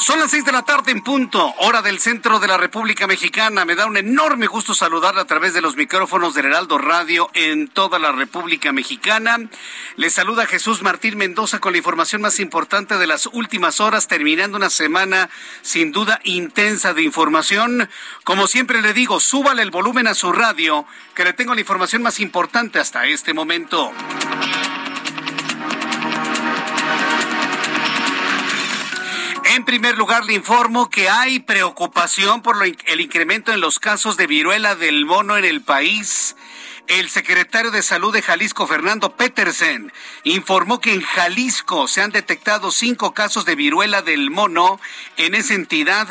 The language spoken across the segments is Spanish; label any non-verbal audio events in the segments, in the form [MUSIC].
Son las seis de la tarde en punto, hora del centro de la República Mexicana. Me da un enorme gusto saludarla a través de los micrófonos del Heraldo Radio en toda la República Mexicana. Le saluda Jesús Martín Mendoza con la información más importante de las últimas horas, terminando una semana sin duda intensa de información. Como siempre le digo, súbale el volumen a su radio, que le tengo la información más importante hasta este momento. En primer lugar, le informo que hay preocupación por el incremento en los casos de viruela del mono en el país. El secretario de Salud de Jalisco, Fernando Petersen, informó que en Jalisco se han detectado cinco casos de viruela del mono en esa entidad.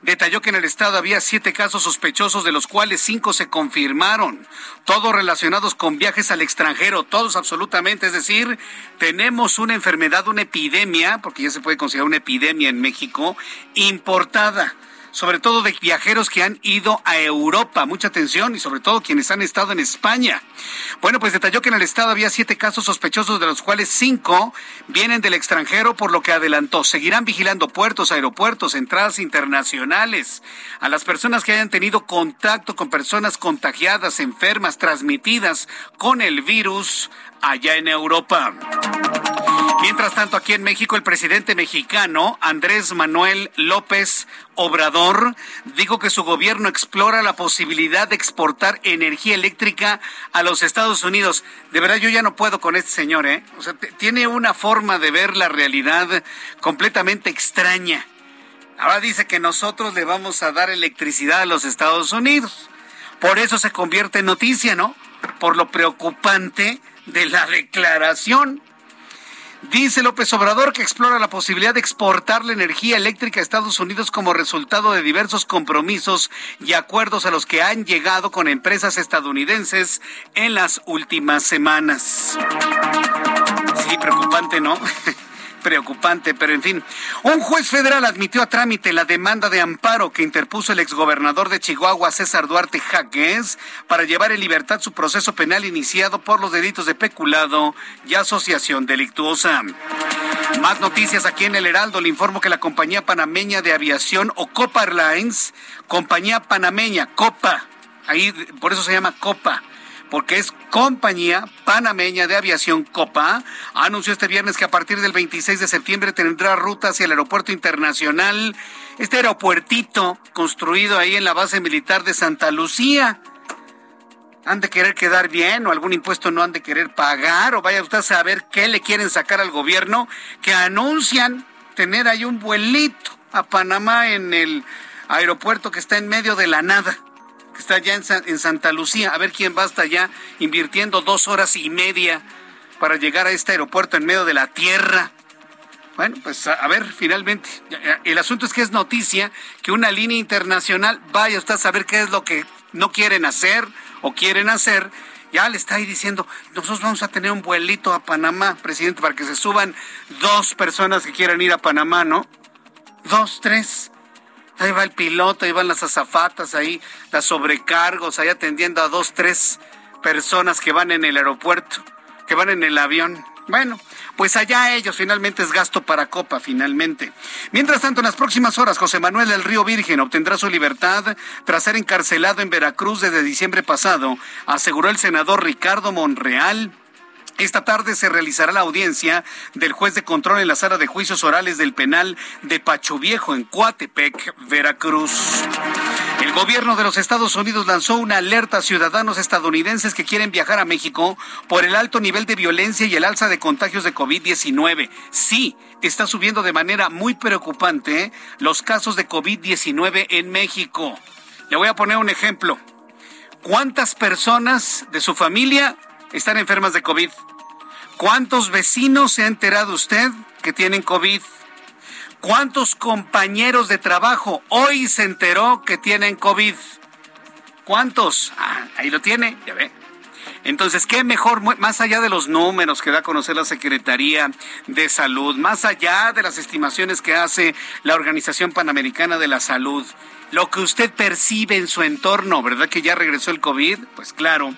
Detalló que en el estado había siete casos sospechosos, de los cuales cinco se confirmaron, todos relacionados con viajes al extranjero, todos absolutamente. Es decir, tenemos una enfermedad, una epidemia, porque ya se puede considerar una epidemia en México, importada sobre todo de viajeros que han ido a Europa. Mucha atención y sobre todo quienes han estado en España. Bueno, pues detalló que en el estado había siete casos sospechosos, de los cuales cinco vienen del extranjero, por lo que adelantó. Seguirán vigilando puertos, aeropuertos, entradas internacionales. A las personas que hayan tenido contacto con personas contagiadas, enfermas, transmitidas con el virus allá en Europa. Mientras tanto, aquí en México, el presidente mexicano, Andrés Manuel López Obrador, dijo que su gobierno explora la posibilidad de exportar energía eléctrica a los Estados Unidos. De verdad, yo ya no puedo con este señor, ¿eh? O sea, tiene una forma de ver la realidad completamente extraña. Ahora dice que nosotros le vamos a dar electricidad a los Estados Unidos. Por eso se convierte en noticia, ¿no? Por lo preocupante de la declaración. Dice López Obrador que explora la posibilidad de exportar la energía eléctrica a Estados Unidos como resultado de diversos compromisos y acuerdos a los que han llegado con empresas estadounidenses en las últimas semanas. Sí, preocupante, ¿no? [LAUGHS] preocupante, pero en fin. Un juez federal admitió a trámite la demanda de amparo que interpuso el exgobernador de Chihuahua, César Duarte Jaques, para llevar en libertad su proceso penal iniciado por los delitos de peculado y asociación delictuosa. Más noticias aquí en el Heraldo. Le informo que la compañía panameña de aviación o Copa Airlines, compañía panameña, Copa, ahí por eso se llama Copa porque es compañía panameña de aviación Copa, anunció este viernes que a partir del 26 de septiembre tendrá ruta hacia el aeropuerto internacional, este aeropuertito construido ahí en la base militar de Santa Lucía. ¿Han de querer quedar bien o algún impuesto no han de querer pagar o vaya usted a saber qué le quieren sacar al gobierno que anuncian tener ahí un vuelito a Panamá en el aeropuerto que está en medio de la nada? Que está allá en, Santa Lucía. A ver quién va hasta allá invirtiendo dos horas y media para llegar a este aeropuerto en medio de la tierra. Bueno, pues a, ver, finalmente, el asunto es que es noticia que una línea internacional vaya usted a saber qué es lo que no quieren hacer o quieren hacer. Ya le está ahí diciendo, nosotros vamos a tener un vuelito a Panamá, presidente, para que se suban dos personas que quieran ir a Panamá, ¿no? Dos, tres. Ahí va el piloto, ahí van las azafatas, ahí las sobrecargos, ahí atendiendo a dos, tres personas que van en el aeropuerto, que van en el avión. Bueno, pues allá ellos finalmente es gasto para Copa, finalmente. Mientras tanto, en las próximas horas, José Manuel del Río Virgen obtendrá su libertad tras ser encarcelado en Veracruz desde diciembre pasado, aseguró el senador Ricardo Monreal. Esta tarde se realizará la audiencia del juez de control en la sala de juicios orales del penal de Pacho Viejo en Coatepec, Veracruz. El gobierno de los Estados Unidos lanzó una alerta a ciudadanos estadounidenses que quieren viajar a México por el alto nivel de violencia y el alza de contagios de COVID-19. Sí, está subiendo de manera muy preocupante los casos de COVID-19 en México. Le voy a poner un ejemplo. ¿Cuántas personas de su familia están enfermas de COVID? ¿Cuántos vecinos se ha enterado usted que tienen COVID? ¿Cuántos compañeros de trabajo hoy se enteró que tienen COVID? ¿Cuántos? Ah, ahí lo tiene, ya ve. Entonces, ¿qué mejor, más allá de los números que da a conocer la Secretaría de Salud, más allá de las estimaciones que hace la Organización Panamericana de la Salud, lo que usted percibe en su entorno, ¿verdad que ya regresó el COVID? Pues claro,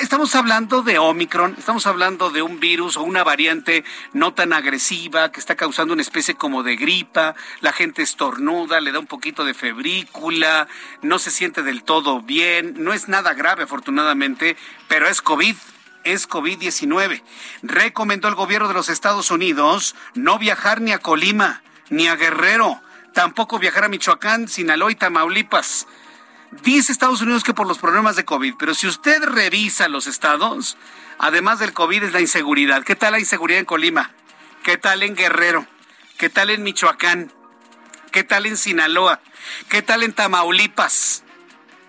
estamos hablando de Omicron, estamos hablando de un virus o una variante no tan agresiva que está causando una especie como de gripa, la gente estornuda, le da un poquito de febrícula, no se siente del todo bien, no es nada grave afortunadamente, pero es COVID es COVID-19. Recomendó el gobierno de los Estados Unidos no viajar ni a Colima, ni a Guerrero, tampoco viajar a Michoacán, Sinaloa y Tamaulipas. Dice Estados Unidos que por los problemas de COVID, pero si usted revisa los estados, además del COVID es la inseguridad. ¿Qué tal la inseguridad en Colima? ¿Qué tal en Guerrero? ¿Qué tal en Michoacán? ¿Qué tal en Sinaloa? ¿Qué tal en Tamaulipas?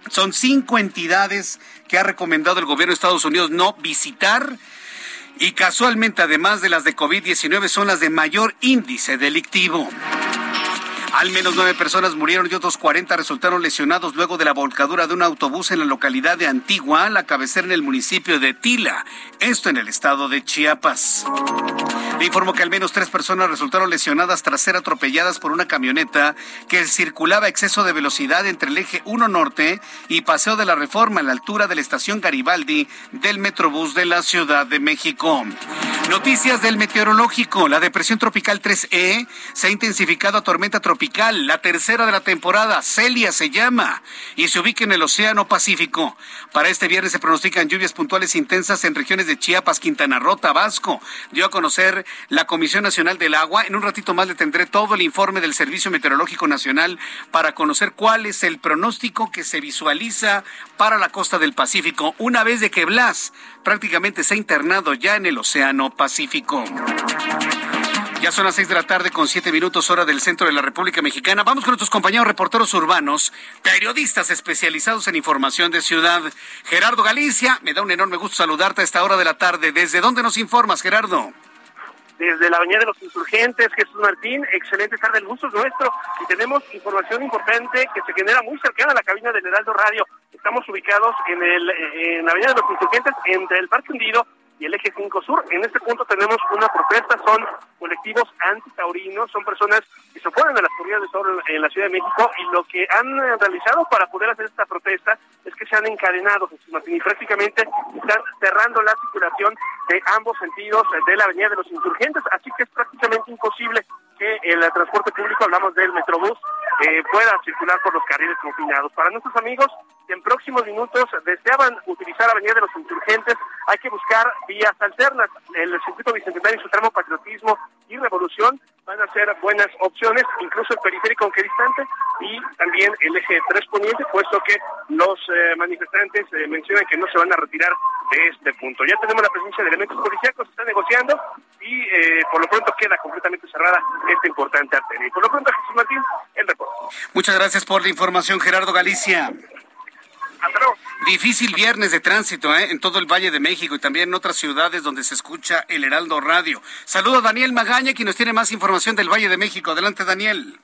Son cinco entidades que ha recomendado el gobierno de Estados Unidos no visitar y casualmente, además de las de COVID-19, son las de mayor índice delictivo. Al menos nueve personas murieron y otros 40 resultaron lesionados luego de la volcadura de un autobús en la localidad de Antigua, la cabecera en el municipio de Tila, esto en el estado de Chiapas. Le informó que al menos tres personas resultaron lesionadas tras ser atropelladas por una camioneta que circulaba a exceso de velocidad entre el eje 1 Norte y Paseo de la Reforma a la altura de la estación Garibaldi del Metrobús de la Ciudad de México. Noticias del meteorológico. La depresión tropical 3E se ha intensificado a tormenta tropical la tercera de la temporada, Celia se llama, y se ubica en el Océano Pacífico. Para este viernes se pronostican lluvias puntuales intensas en regiones de Chiapas, Quintana Roo, Tabasco. Dio a conocer la Comisión Nacional del Agua. En un ratito más le tendré todo el informe del Servicio Meteorológico Nacional para conocer cuál es el pronóstico que se visualiza para la costa del Pacífico, una vez de que Blas prácticamente se ha internado ya en el Océano Pacífico. Ya son las seis de la tarde con siete minutos hora del centro de la República Mexicana. Vamos con nuestros compañeros reporteros urbanos, periodistas especializados en información de ciudad. Gerardo Galicia, me da un enorme gusto saludarte a esta hora de la tarde. ¿Desde dónde nos informas, Gerardo? Desde la Avenida de los Insurgentes, Jesús Martín, excelente tarde, el gusto es nuestro y tenemos información importante que se genera muy cercana a la cabina del Heraldo Radio. Estamos ubicados en, el, en la Avenida de los Insurgentes, entre el Parque Hundido y el eje 5 Sur. En este punto tenemos una protesta, son colectivos antitaurinos, son personas que se oponen a las corridas de toro en la Ciudad de México y lo que han realizado para poder hacer esta protesta es que se han encadenado, Jesús Martín, y prácticamente están cerrando la circulación de ambos sentidos de la Avenida de los Insurgentes, así que es prácticamente imposible que el transporte público, hablamos del Metrobús, eh, pueda circular por los carriles confinados. Para nuestros amigos en próximos minutos deseaban utilizar la Avenida de los Insurgentes, hay que buscar vías alternas. El circuito bicentenario y su tramo patriotismo y revolución van a ser buenas opciones, incluso el periférico aunque distante y también el eje 3 poniente, puesto que los eh, manifestantes eh, mencionan que no se van a retirar de este punto. Ya tenemos la presencia de elementos policíacos, se está negociando y eh, por lo pronto queda completamente cerrada esta importante arteria. Y por lo pronto, Jesús Martín, el reporte. Muchas gracias por la información, Gerardo Galicia. Difícil viernes de tránsito ¿eh? en todo el Valle de México y también en otras ciudades donde se escucha el Heraldo Radio. Saludos a Daniel Magaña, quien nos tiene más información del Valle de México. Adelante, Daniel.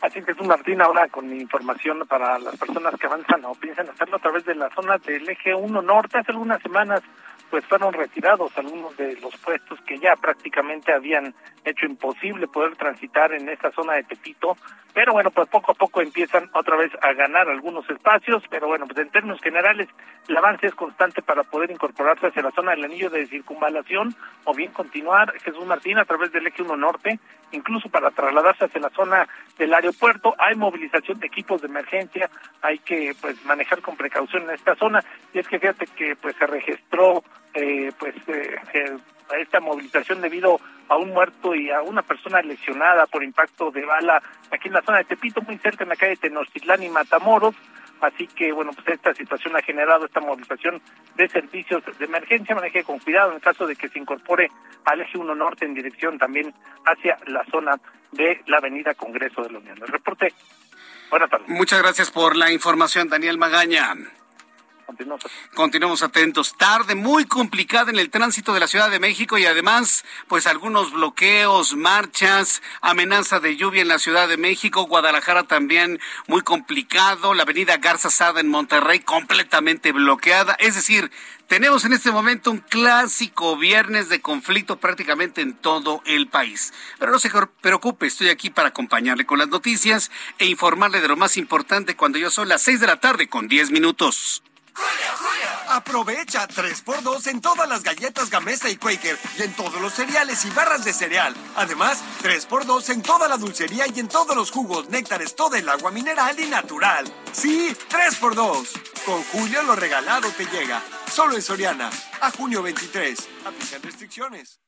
Así que es un Martín ahora con información para las personas que avanzan o piensan hacerlo a través de la zona del eje 1 norte. Hace algunas semanas pues fueron retirados algunos de los puestos que ya prácticamente habían hecho imposible poder transitar en esta zona de Tepito, pero bueno, pues poco a poco empiezan otra vez a ganar algunos espacios, pero bueno, pues en términos generales el avance es constante para poder incorporarse hacia la zona del anillo de circunvalación o bien continuar Jesús Martín a través del eje 1 norte, incluso para trasladarse hacia la zona del aeropuerto, hay movilización de equipos de emergencia, hay que pues manejar con precaución en esta zona, y es que fíjate que pues se registró eh, pues eh, esta movilización debido a un muerto y a una persona lesionada por impacto de bala aquí en la zona de Tepito, muy cerca en la calle Tenochtitlán y Matamoros. Así que, bueno, pues esta situación ha generado esta movilización de servicios de emergencia. Maneje con cuidado en caso de que se incorpore al eje 1 norte en dirección también hacia la zona de la avenida Congreso de la Unión. El reporte. Buenas tardes. Muchas gracias por la información, Daniel Magaña. Continuamos atentos. Tarde muy complicada en el tránsito de la Ciudad de México y además, pues algunos bloqueos, marchas, amenaza de lluvia en la Ciudad de México, Guadalajara también muy complicado, la avenida Garza Sada en Monterrey completamente bloqueada. Es decir, tenemos en este momento un clásico viernes de conflicto prácticamente en todo el país. Pero no se preocupe, estoy aquí para acompañarle con las noticias e informarle de lo más importante cuando yo son las seis de la tarde con diez minutos. Aprovecha 3x2 en todas las galletas Gamesa y Quaker y en todos los cereales y barras de cereal. Además, 3x2 en toda la dulcería y en todos los jugos, néctares, todo el agua mineral y natural. Sí, 3x2. Con Julio lo regalado te llega. Solo en Soriana. A junio 23. Aplican restricciones.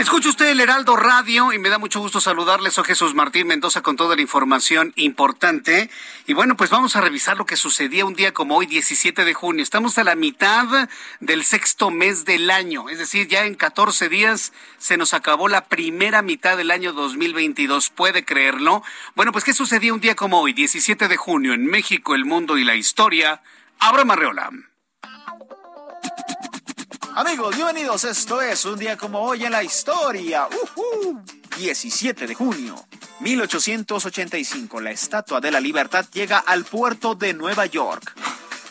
Escucha usted el Heraldo Radio y me da mucho gusto saludarles. Soy Jesús Martín Mendoza con toda la información importante. Y bueno, pues vamos a revisar lo que sucedía un día como hoy, 17 de junio. Estamos a la mitad del sexto mes del año. Es decir, ya en 14 días se nos acabó la primera mitad del año 2022. ¿Puede creerlo? Bueno, pues ¿qué sucedía un día como hoy, 17 de junio, en México, el mundo y la historia? Abra Marreola. Amigos, bienvenidos. Esto es un día como hoy en la historia. 17 de junio. 1885, la Estatua de la Libertad llega al puerto de Nueva York.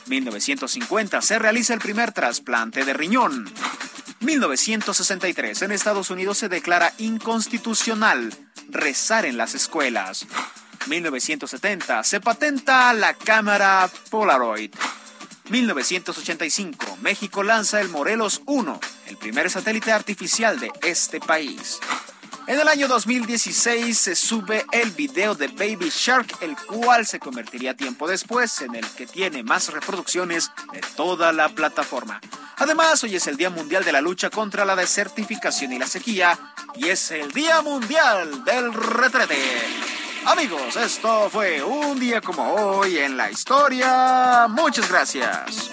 1950, se realiza el primer trasplante de riñón. 1963, en Estados Unidos se declara inconstitucional rezar en las escuelas. 1970, se patenta la cámara Polaroid. 1985, México lanza el Morelos 1, el primer satélite artificial de este país. En el año 2016 se sube el video de Baby Shark, el cual se convertiría tiempo después en el que tiene más reproducciones de toda la plataforma. Además, hoy es el Día Mundial de la Lucha contra la Desertificación y la Sequía y es el Día Mundial del Retrete. Amigos, esto fue un día como hoy en la historia. Muchas gracias.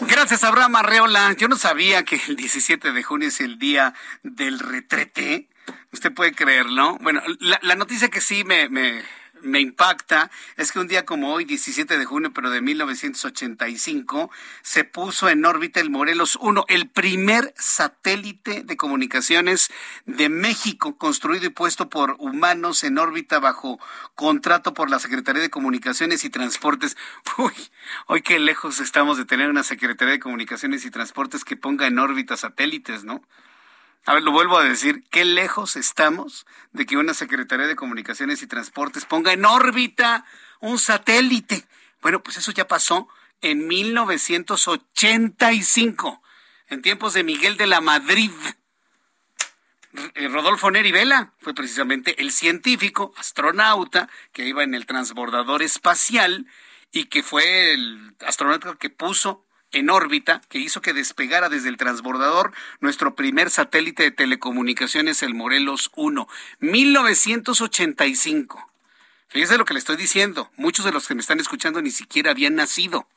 Gracias, Abraham Arreola. Yo no sabía que el 17 de junio es el día del retrete. Usted puede creerlo. Bueno, la, noticia que sí me impacta es que un día como hoy, 17 de junio, pero de 1985, se puso en órbita el Morelos 1, el primer satélite de comunicaciones de México, construido y puesto por humanos en órbita bajo contrato por la Secretaría de Comunicaciones y Transportes. [LAUGHS] Uy, hoy qué lejos estamos de tener una Secretaría de Comunicaciones y Transportes que ponga en órbita satélites, ¿no? A ver, lo vuelvo a decir, qué lejos estamos de que una Secretaría de Comunicaciones y Transportes ponga en órbita un satélite. Bueno, pues eso ya pasó en 1985, en tiempos de Miguel de la Madrid. Eh, Rodolfo Neri Vela fue precisamente el científico, astronauta, que iba en el transbordador espacial y que fue el astronauta que puso en órbita que hizo que despegara desde el transbordador nuestro primer satélite de telecomunicaciones, el Morelos 1, 1985. Fíjese lo que le estoy diciendo. Muchos de los que me están escuchando ni siquiera habían nacido.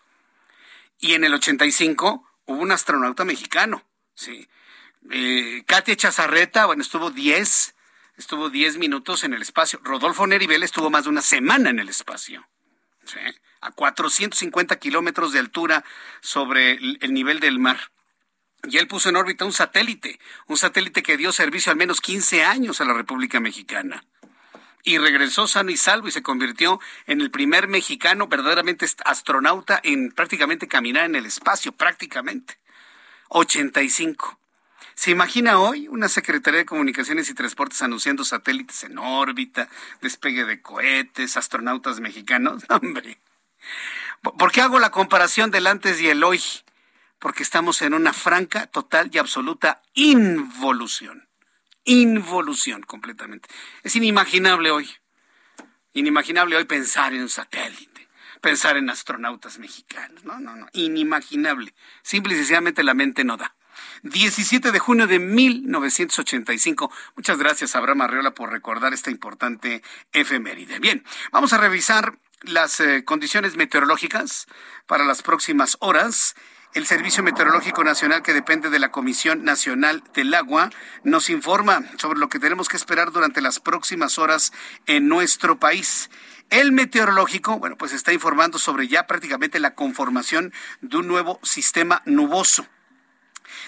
Y en el 85 hubo un astronauta mexicano, sí. Eh, Katia Chazarreta, bueno, estuvo 10, estuvo 10 minutos en el espacio. Rodolfo Neribel estuvo más de una semana en el espacio. A 450 kilómetros de altura sobre el nivel del mar. Y él puso en órbita un satélite, un satélite que dio servicio al menos 15 años a la República Mexicana. Y regresó sano y salvo y se convirtió en el primer mexicano verdaderamente astronauta en prácticamente caminar en el espacio, prácticamente. 85. ¿Se imagina hoy una Secretaría de Comunicaciones y Transportes anunciando satélites en órbita, despegue de cohetes, astronautas mexicanos? [LAUGHS] Hombre. ¿Por qué hago la comparación del antes y el hoy? Porque estamos en una franca, total y absoluta involución. Involución completamente. Es inimaginable hoy. Inimaginable hoy pensar en un satélite, pensar en astronautas mexicanos. No, no, no. Inimaginable. Simple y sencillamente la mente no da. 17 de junio de 1985. Muchas gracias, Abraham Arreola, por recordar esta importante efeméride. Bien, vamos a revisar las eh, condiciones meteorológicas para las próximas horas. El Servicio Meteorológico Nacional, que depende de la Comisión Nacional del Agua, nos informa sobre lo que tenemos que esperar durante las próximas horas en nuestro país. El meteorológico, bueno, pues está informando sobre ya prácticamente la conformación de un nuevo sistema nuboso.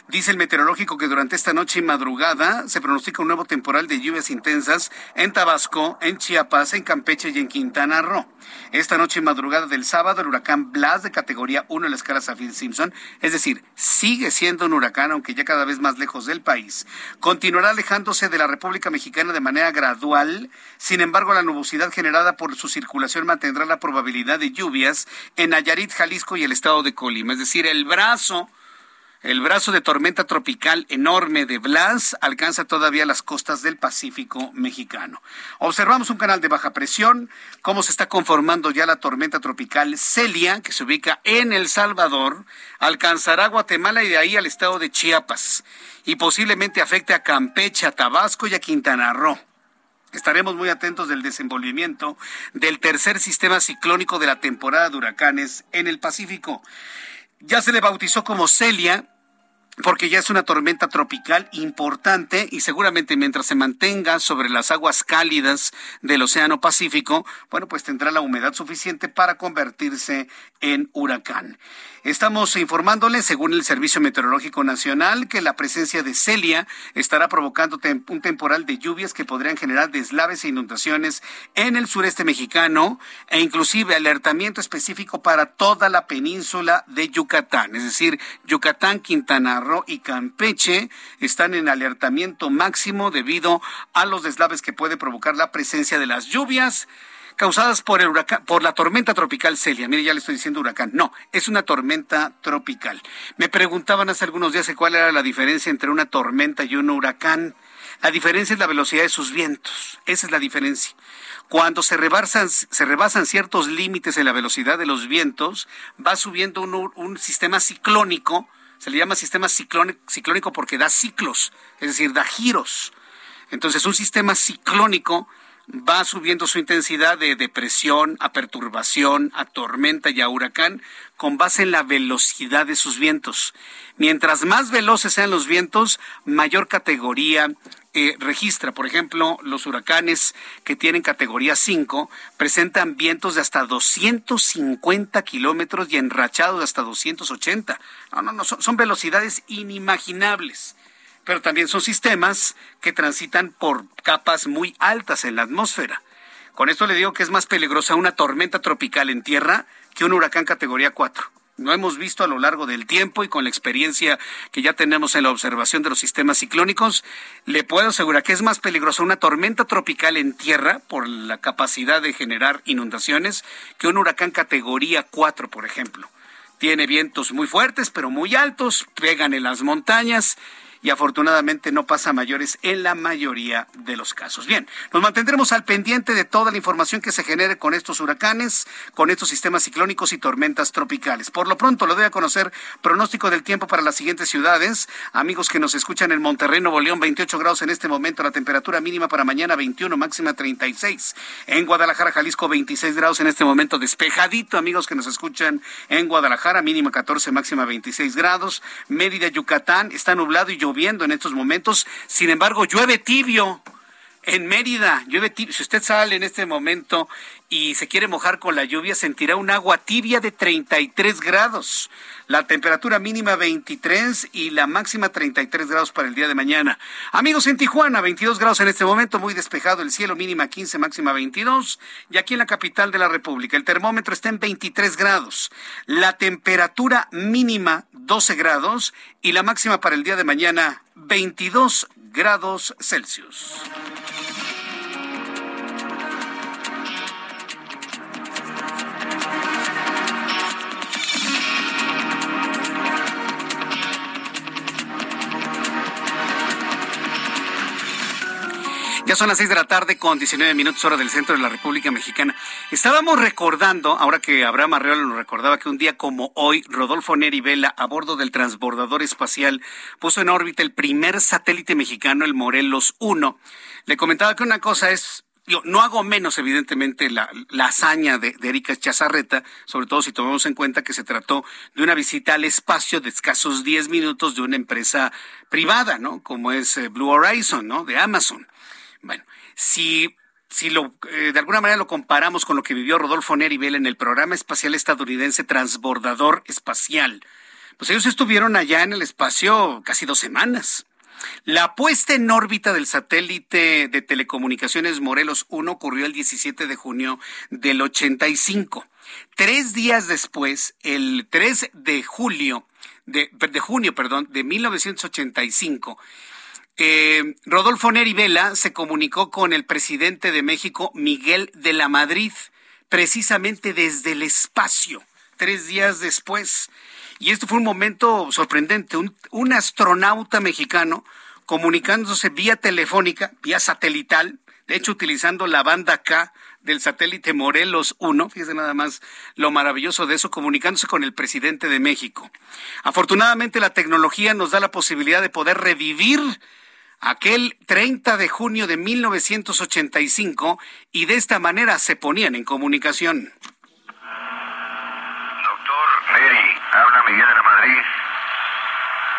Dice el meteorológico que durante esta noche y madrugada se pronostica un nuevo temporal de lluvias intensas en Tabasco, en Chiapas, en Campeche y en Quintana Roo. Esta noche y madrugada del sábado, el huracán Blas de categoría 1 en la escala Saffir-Simpson, es decir, sigue siendo un huracán, aunque ya cada vez más lejos del país, continuará alejándose de la República Mexicana de manera gradual. Sin embargo, la nubosidad generada por su circulación mantendrá la probabilidad de lluvias en Nayarit, Jalisco y el estado de Colima. Es decir, el brazo el brazo de tormenta tropical enorme de Blas alcanza todavía las costas del Pacífico mexicano. Observamos un canal de baja presión, cómo se está conformando ya la tormenta tropical Celia, que se ubica en El Salvador, alcanzará Guatemala y de ahí al estado de Chiapas, y posiblemente afecte a Campeche, a Tabasco y a Quintana Roo. Estaremos muy atentos del desenvolvimiento del tercer sistema ciclónico de la temporada de huracanes en el Pacífico. Ya se le bautizó como Celia porque ya es una tormenta tropical importante y seguramente mientras se mantenga sobre las aguas cálidas del Océano Pacífico, bueno, pues tendrá la humedad suficiente para convertirse en huracán. Estamos informándole, según el Servicio Meteorológico Nacional, que la presencia de Celia estará provocando un temporal de lluvias que podrían generar deslaves e inundaciones en el sureste mexicano e inclusive alertamiento específico para toda la península de Yucatán. Es decir, Yucatán, Quintana Roo y Campeche están en alertamiento máximo debido a los deslaves que puede provocar la presencia de las lluvias causadas por el huracán, por la tormenta tropical Celia. Mire, ya le estoy diciendo huracán. No, es una tormenta tropical. Me preguntaban hace algunos días cuál era la diferencia entre una tormenta y un huracán. La diferencia es la velocidad de sus vientos. Esa es la diferencia. Cuando se rebasan, se rebasan ciertos límites en la velocidad de los vientos, va subiendo un, sistema ciclónico. Se le llama sistema ciclónico porque da ciclos, es decir, da giros. Entonces, un sistema ciclónico va subiendo su intensidad de depresión a perturbación, a tormenta y a huracán con base en la velocidad de sus vientos. Mientras más veloces sean los vientos, mayor categoría eh, registra. Por ejemplo, los huracanes que tienen categoría 5 presentan vientos de hasta 250 kilómetros y enrachados de hasta 280. No, no, no, son velocidades inimaginables pero también son sistemas que transitan por capas muy altas en la atmósfera. Con esto le digo que es más peligrosa una tormenta tropical en tierra que un huracán categoría 4. No hemos visto a lo largo del tiempo y con la experiencia que ya tenemos en la observación de los sistemas ciclónicos, le puedo asegurar que es más peligrosa una tormenta tropical en tierra por la capacidad de generar inundaciones que un huracán categoría 4, por ejemplo. Tiene vientos muy fuertes, pero muy altos, pegan en las montañas y afortunadamente no pasa mayores en la mayoría de los casos. Bien, nos mantendremos al pendiente de toda la información que se genere con estos huracanes, con estos sistemas ciclónicos y tormentas tropicales. Por lo pronto, lo doy a conocer pronóstico del tiempo para las siguientes ciudades. Amigos que nos escuchan en Monterrey, Nuevo León, 28 grados en este momento, la temperatura mínima para mañana 21, máxima 36. En Guadalajara, Jalisco, 26 grados en este momento, despejadito, amigos que nos escuchan en Guadalajara, mínima 14, máxima 26 grados. Mérida, Yucatán, está nublado y lloviendo en estos momentos. Sin embargo, llueve tibio. En Mérida, llueve tibio. Si usted sale en este momento y se quiere mojar con la lluvia, sentirá un agua tibia de 33 grados. La temperatura mínima 23 y la máxima 33 grados para el día de mañana. Amigos en Tijuana, 22 grados en este momento, muy despejado el cielo, mínima 15, máxima 22. Y aquí en la capital de la República, el termómetro está en 23 grados. La temperatura mínima 12 grados y la máxima para el día de mañana 22 grados Celsius. Ya son las seis de la tarde con 19 minutos hora del centro de la República Mexicana. Estábamos recordando, ahora que Abraham Arreola nos recordaba que un día como hoy, Rodolfo Neri Vela, a bordo del transbordador espacial, puso en órbita el primer satélite mexicano, el Morelos 1. Le comentaba que una cosa es yo no hago menos, evidentemente, la, hazaña de, Erika Chazarreta, sobre todo si tomamos en cuenta que se trató de una visita al espacio de escasos 10 minutos de una empresa privada, ¿no? Como es eh, Blue Horizon, ¿no? De Amazon. Bueno, si si lo, eh, de alguna manera lo comparamos con lo que vivió Rodolfo Neribel en el programa espacial estadounidense Transbordador Espacial, pues ellos estuvieron allá en el espacio casi dos semanas. La puesta en órbita del satélite de telecomunicaciones Morelos 1 ocurrió el 17 de junio del 85. Tres días después, el 3 de julio, de, de junio, perdón, de 1985, eh, Rodolfo Neri Vela se comunicó con el presidente de México, Miguel de la Madrid, precisamente desde el espacio, tres días después. Y esto fue un momento sorprendente. Un, astronauta mexicano comunicándose vía telefónica, vía satelital, de hecho utilizando la banda K del satélite Morelos 1, fíjese nada más lo maravilloso de eso, comunicándose con el presidente de México. Afortunadamente la tecnología nos da la posibilidad de poder revivir aquel 30 de junio de 1985 y de esta manera se ponían en comunicación. Doctor Neri, habla Miguel de la Madrid.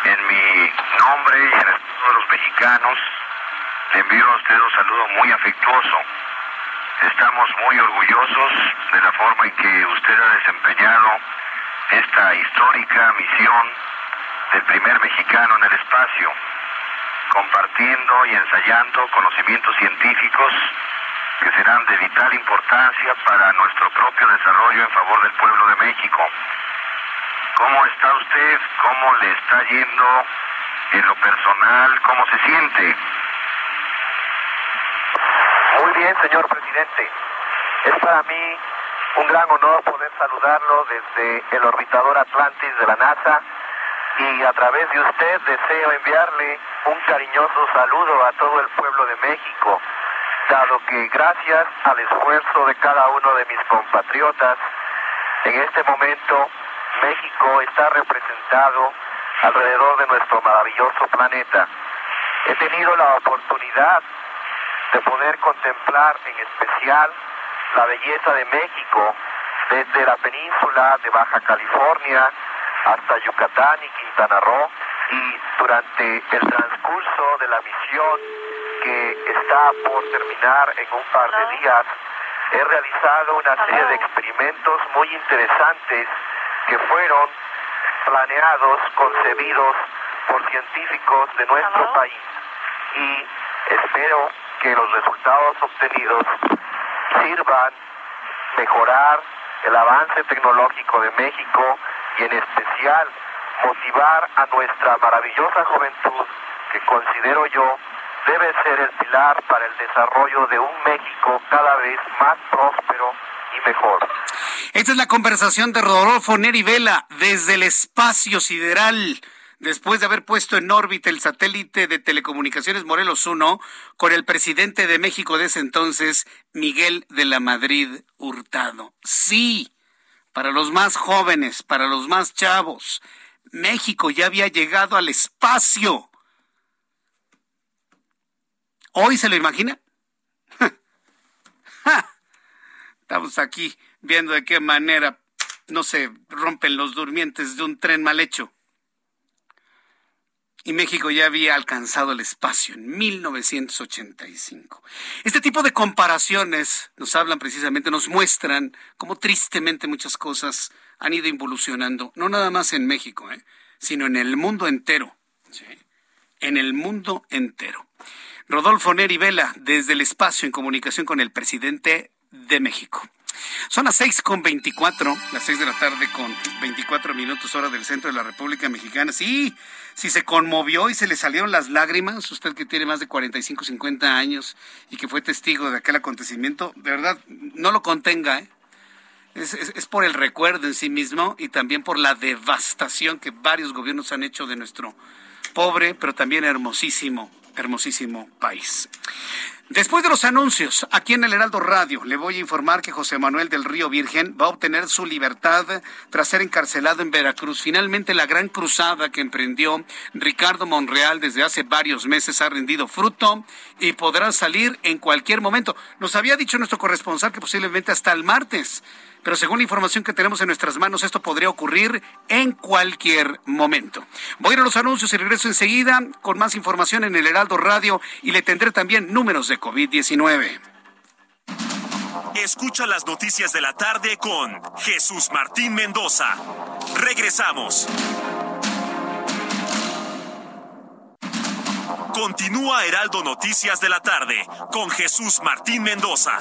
En mi nombre y en el de los mexicanos, le envío a usted un saludo muy afectuoso. Estamos muy orgullosos de la forma en que usted ha desempeñado esta histórica misión del primer mexicano en el espacio compartiendo y ensayando conocimientos científicos que serán de vital importancia para nuestro propio desarrollo en favor del pueblo de México. ¿Cómo está usted? ¿Cómo le está yendo en lo personal? ¿Cómo se siente? Muy bien, señor presidente. Es para mí un gran honor poder saludarlo desde el orbitador Atlantis de la NASA y a través de usted deseo enviarle un cariñoso saludo a todo el pueblo de México, dado que gracias al esfuerzo de cada uno de mis compatriotas, en este momento México está representado alrededor de nuestro maravilloso planeta. He tenido la oportunidad de poder contemplar en especial la belleza de México desde la península de Baja California hasta Yucatán y Quintana Roo. Y durante el transcurso de la misión que está por terminar en un par de días, he realizado una serie de experimentos muy interesantes que fueron planeados, concebidos por científicos de nuestro país. Y espero que los resultados obtenidos sirvan mejorar el avance tecnológico de México y en especial motivar a nuestra maravillosa juventud que considero yo debe ser el pilar para el desarrollo de un México cada vez más próspero y mejor. Esta es la conversación de Rodolfo Neri Vela desde el espacio sideral después de haber puesto en órbita el satélite de telecomunicaciones Morelos 1 con el presidente de México de ese entonces, Miguel de la Madrid Hurtado. Sí, para los más jóvenes, para los más chavos. México ya había llegado al espacio. ¿Hoy se lo imagina? [LAUGHS] Estamos aquí viendo de qué manera no se rompen los durmientes de un tren mal hecho y México ya había alcanzado el espacio en 1985. Este tipo de comparaciones nos hablan precisamente, nos muestran cómo tristemente muchas cosas han ido involucionando, no nada más en México, ¿eh? sino en el mundo entero. En el mundo entero. Rodolfo Neri Vela, desde el espacio en comunicación con el presidente de México. Son las seis con veinticuatro, las seis de la tarde con veinticuatro minutos hora del centro de la República Mexicana. Sí, si se conmovió y se le salieron las lágrimas, usted que tiene más de 45, 50 años y que fue testigo de aquel acontecimiento, de verdad, no lo contenga, ¿eh? Es, es, por el recuerdo en sí mismo y también por la devastación que varios gobiernos han hecho de nuestro pobre, pero también hermosísimo, hermosísimo país. Después de los anuncios, aquí en el Heraldo Radio, le voy a informar que José Manuel del Río Virgen va a obtener su libertad tras ser encarcelado en Veracruz. Finalmente, la gran cruzada que emprendió Ricardo Monreal desde hace varios meses ha rendido fruto y podrá salir en cualquier momento. Nos había dicho nuestro corresponsal que posiblemente hasta el martes pero según la información que tenemos en nuestras manos, esto podría ocurrir en cualquier momento. Voy a ir a los anuncios y regreso enseguida con más información en el Heraldo Radio y le tendré también números de COVID-19. Escucha las noticias de la tarde con Jesús Martín Mendoza. Regresamos. Continúa Heraldo Noticias de la tarde con Jesús Martín Mendoza.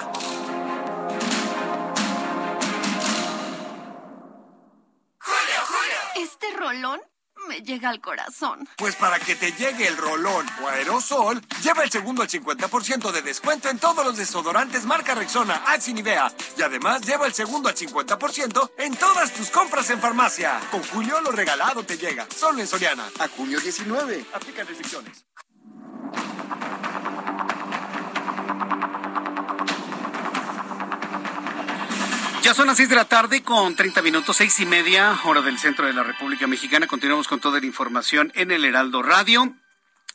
Rolón me llega al corazón. Pues para que te llegue el rolón o aerosol, lleva el segundo al 50% de descuento en todos los desodorantes marca Rexona, Axe y Nivea. Y además lleva el segundo al 50% en todas tus compras en farmacia. Con Julio lo regalado te llega, solo en Soriana. A junio 19. Aplican restricciones. Ya son las seis de la tarde con 30 minutos, seis y media, hora del centro de la República Mexicana. Continuamos con toda la información en el Heraldo Radio.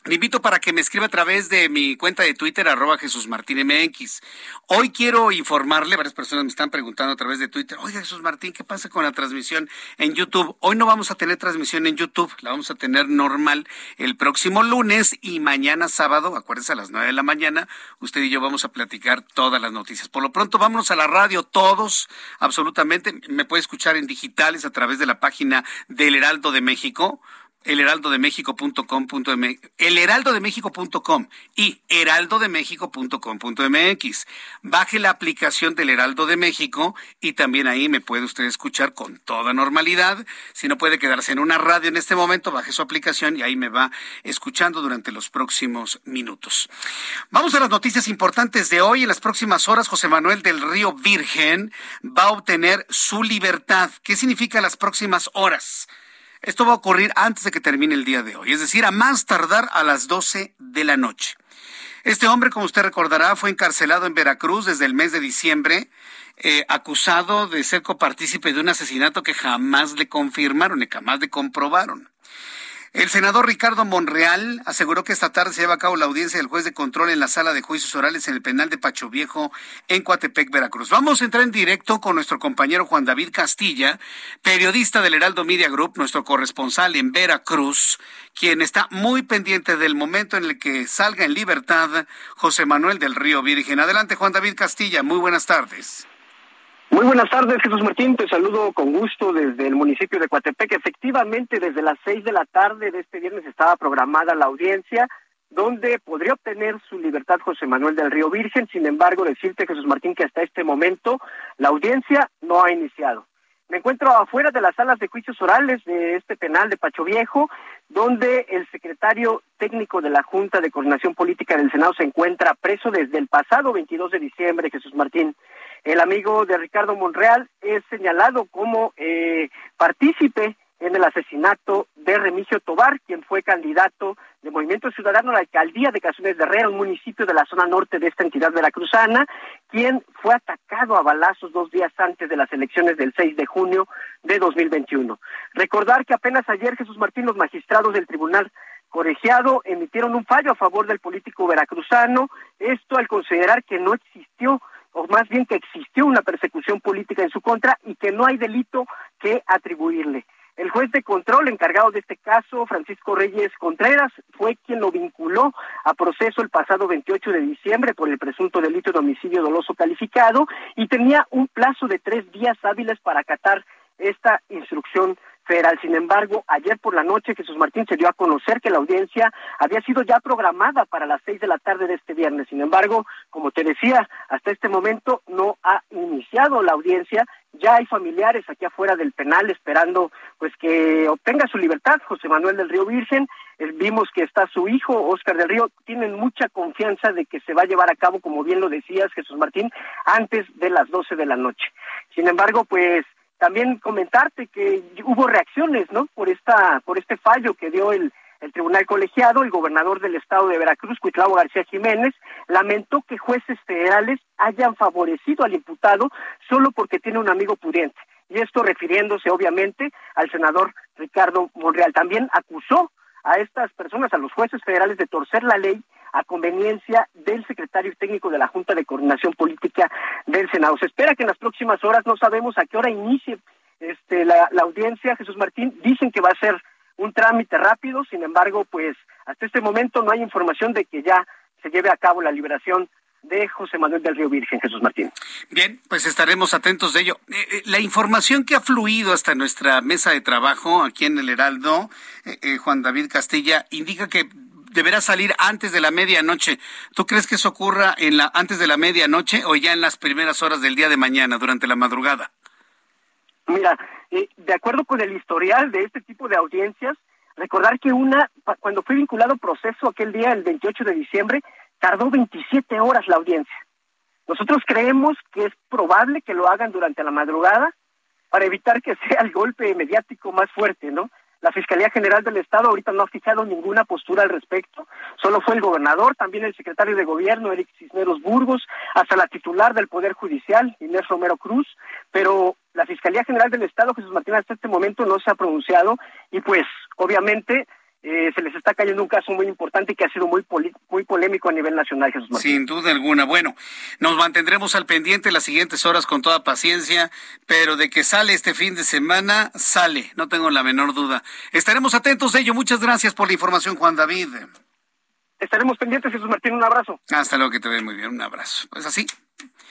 Le invito para que me escriba a través de mi cuenta de Twitter, arroba Jesús Martín MX. Hoy quiero informarle, varias personas me están preguntando a través de Twitter, oiga Jesús Martín, ¿qué pasa con la transmisión en YouTube? Hoy no vamos a tener transmisión en YouTube, la vamos a tener normal el próximo lunes y mañana sábado, acuérdense a las nueve de la mañana, usted y yo vamos a platicar todas las noticias. Por lo pronto, vámonos a la radio, todos, absolutamente. Me puede escuchar en digitales a través de la página del Heraldo de México elheraldodemexico.com.mx, elheraldodemexico.com y heraldodemexico.com.mx. Baje la aplicación del Heraldo de México y también ahí me puede usted escuchar con toda normalidad. Si no puede quedarse en una radio en este momento, baje su aplicación y ahí me va escuchando durante los próximos minutos. Vamos a las noticias importantes de hoy. En las próximas horas, José Manuel del Río Virgen va a obtener su libertad. ¿Qué significa las próximas horas? Esto va a ocurrir antes de que termine el día de hoy, es decir, a más tardar a las 12 de la noche. Este hombre, como usted recordará, fue encarcelado en Veracruz desde el mes de diciembre, eh, acusado de ser copartícipe de un asesinato que jamás le confirmaron y jamás le comprobaron. El senador Ricardo Monreal aseguró que esta tarde se lleva a cabo la audiencia del juez de control en la sala de juicios orales en el penal de Pacho Viejo en Coatepec, Veracruz. Vamos a entrar en directo con nuestro compañero Juan David Castilla, periodista del Heraldo Media Group, nuestro corresponsal en Veracruz, quien está muy pendiente del momento en el que salga en libertad José Manuel del Río Virgen. Adelante, Juan David Castilla. Muy buenas tardes. Muy buenas tardes, Jesús Martín. Te saludo con gusto desde el municipio de Coatepec. Efectivamente, desde las seis de la tarde de este viernes estaba programada la audiencia donde podría obtener su libertad José Manuel del Río Virgen. Sin embargo, decirte, Jesús Martín, que hasta este momento la audiencia no ha iniciado. Me encuentro afuera de las salas de juicios orales de este penal de Pacho Viejo, donde el secretario técnico de la Junta de Coordinación Política del Senado se encuentra preso desde el pasado 22 de diciembre, Jesús Martín. El amigo de Ricardo Monreal es señalado como eh, partícipe en el asesinato de Remigio Tobar, quien fue candidato de Movimiento Ciudadano a la alcaldía de Casunes de Herrera, un municipio de la zona norte de esta entidad veracruzana, quien fue atacado a balazos dos días antes de las elecciones del 6 de junio de 2021. Recordar que apenas ayer Jesús Martín, los magistrados del Tribunal Colegiado emitieron un fallo a favor del político veracruzano, esto al considerar que no existió o más bien que existió una persecución política en su contra y que no hay delito que atribuirle. El juez de control encargado de este caso, Francisco Reyes Contreras, fue quien lo vinculó a proceso el pasado 28 de diciembre por el presunto delito de homicidio doloso calificado y tenía un plazo de tres días hábiles para acatar esta instrucción federal. Sin embargo, ayer por la noche Jesús Martín se dio a conocer que la audiencia había sido ya programada para las seis de la tarde de este viernes. Sin embargo, como te decía, hasta este momento no ha iniciado la audiencia. Ya hay familiares aquí afuera del penal esperando pues que obtenga su libertad. José Manuel del Río Virgen, eh, vimos que está su hijo, Oscar del Río, tienen mucha confianza de que se va a llevar a cabo, como bien lo decías, Jesús Martín, antes de las doce de la noche. Sin embargo, pues también comentarte que hubo reacciones, ¿no? Por esta, por este fallo que dio el El tribunal colegiado, el gobernador del estado de Veracruz, Cuitlavo García Jiménez, lamentó que jueces federales hayan favorecido al imputado solo porque tiene un amigo pudiente. Y esto refiriéndose obviamente al senador Ricardo Monreal. También acusó a estas personas, a los jueces federales, de torcer la ley a conveniencia del secretario técnico de la Junta de Coordinación Política del Senado. Se espera que en las próximas horas, no sabemos a qué hora inicie este, la, audiencia, Jesús Martín, dicen que va a ser un trámite rápido, sin embargo, pues hasta este momento no hay información de que ya se lleve a cabo la liberación de José Manuel del Río Virgen, Jesús Martín. Bien, pues estaremos atentos de ello. Eh, eh, la información que ha fluido hasta nuestra mesa de trabajo aquí en el Heraldo, eh, Juan David Castilla, indica que deberá salir antes de la medianoche. ¿Tú crees que eso ocurra en la, antes de la medianoche o ya en las primeras horas del día de mañana, durante la madrugada? Mira, de acuerdo con el historial de este tipo de audiencias, recordar que una, cuando fue vinculado proceso aquel día, el 28 de diciembre, tardó 27 horas la audiencia. Nosotros creemos que es probable que lo hagan durante la madrugada para evitar que [LAUGHS] sea el golpe mediático más fuerte, ¿no? La Fiscalía General del Estado ahorita no ha fijado ninguna postura al respecto, solo fue el gobernador, también el secretario de Gobierno, Eric Cisneros Burgos, hasta la titular del Poder Judicial, Inés Romero Cruz, pero la Fiscalía General del Estado, Jesús Martín, hasta este momento no se ha pronunciado y pues obviamente eh, se les está cayendo un caso muy importante que ha sido muy, muy polémico a nivel nacional, Jesús Martín. Sin duda alguna. Bueno, nos mantendremos al pendiente las siguientes horas con toda paciencia, pero de que sale este fin de semana, sale, no tengo la menor duda. Estaremos atentos de ello. Muchas gracias por la información, Juan David. Estaremos pendientes, Jesús Martín. Un abrazo. Hasta luego, que te ve muy bien. Un abrazo. Pues así.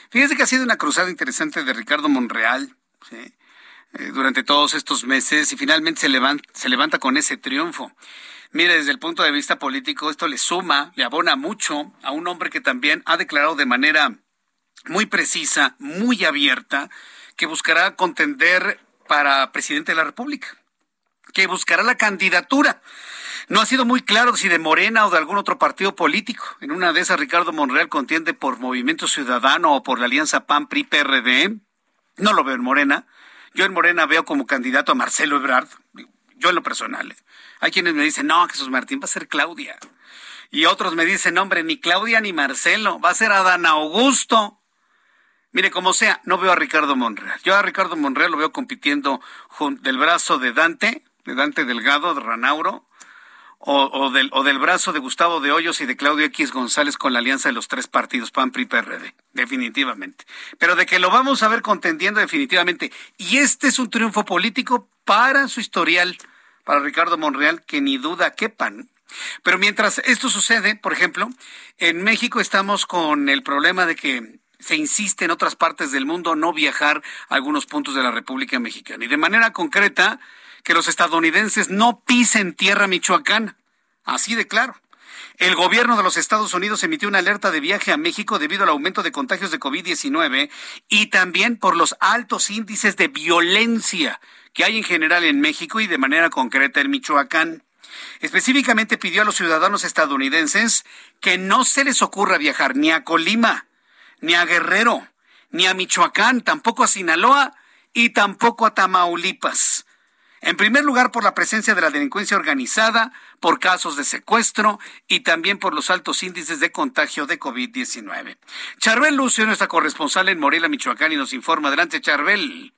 Fíjese que ha sido una cruzada interesante de Ricardo Monreal. ¿sí? Eh, durante todos estos meses y finalmente se levanta, se levanta con ese triunfo. Mire, desde el punto de vista político, esto le suma, le abona mucho a un hombre que también ha declarado de manera muy precisa, muy abierta, que buscará contender para presidente de la República, que buscará la candidatura. No ha sido muy claro si de Morena o de algún otro partido político. En una de esas, Ricardo Monreal contiende por Movimiento Ciudadano o por la Alianza PAN-PRI-PRD. No lo veo en Morena. Yo en Morena veo como candidato a Marcelo Ebrard, yo en lo personal. ¿eh? Hay quienes me dicen, no, Jesús Martín va a ser Claudia. Y otros me dicen, hombre, ni Claudia ni Marcelo, va a ser Adán Augusto. Mire, como sea, no veo a Ricardo Monreal. Yo a Ricardo Monreal lo veo compitiendo del brazo de Dante, de Dante Delgado, de Ranauro, o, del, o del brazo de Gustavo de Hoyos y de Claudio X González con la alianza de los tres partidos, PAN, PRI, PRD, definitivamente. Pero de que lo vamos a ver contendiendo definitivamente. Y este es un triunfo político para su historial, para Ricardo Monreal, que ni duda quepan. Pero mientras esto sucede, por ejemplo, en México estamos con el problema de que se insiste en otras partes del mundo no viajar a algunos puntos de la República Mexicana. Y de manera concreta, que los estadounidenses no pisen tierra michoacana. Así de claro. El gobierno de los Estados Unidos emitió una alerta de viaje a México debido al aumento de contagios de COVID-19 y también por los altos índices de violencia que hay en general en México y de manera concreta en Michoacán. Específicamente pidió a los ciudadanos estadounidenses que no se les ocurra viajar ni a Colima, ni a Guerrero, ni a Michoacán, tampoco a Sinaloa y tampoco a Tamaulipas. En primer lugar, por la presencia de la delincuencia organizada, por casos de secuestro y también por los altos índices de contagio de COVID-19. Charbel Lucio, nuestra corresponsal en Morelia, Michoacán, y nos informa. Adelante, Charbel.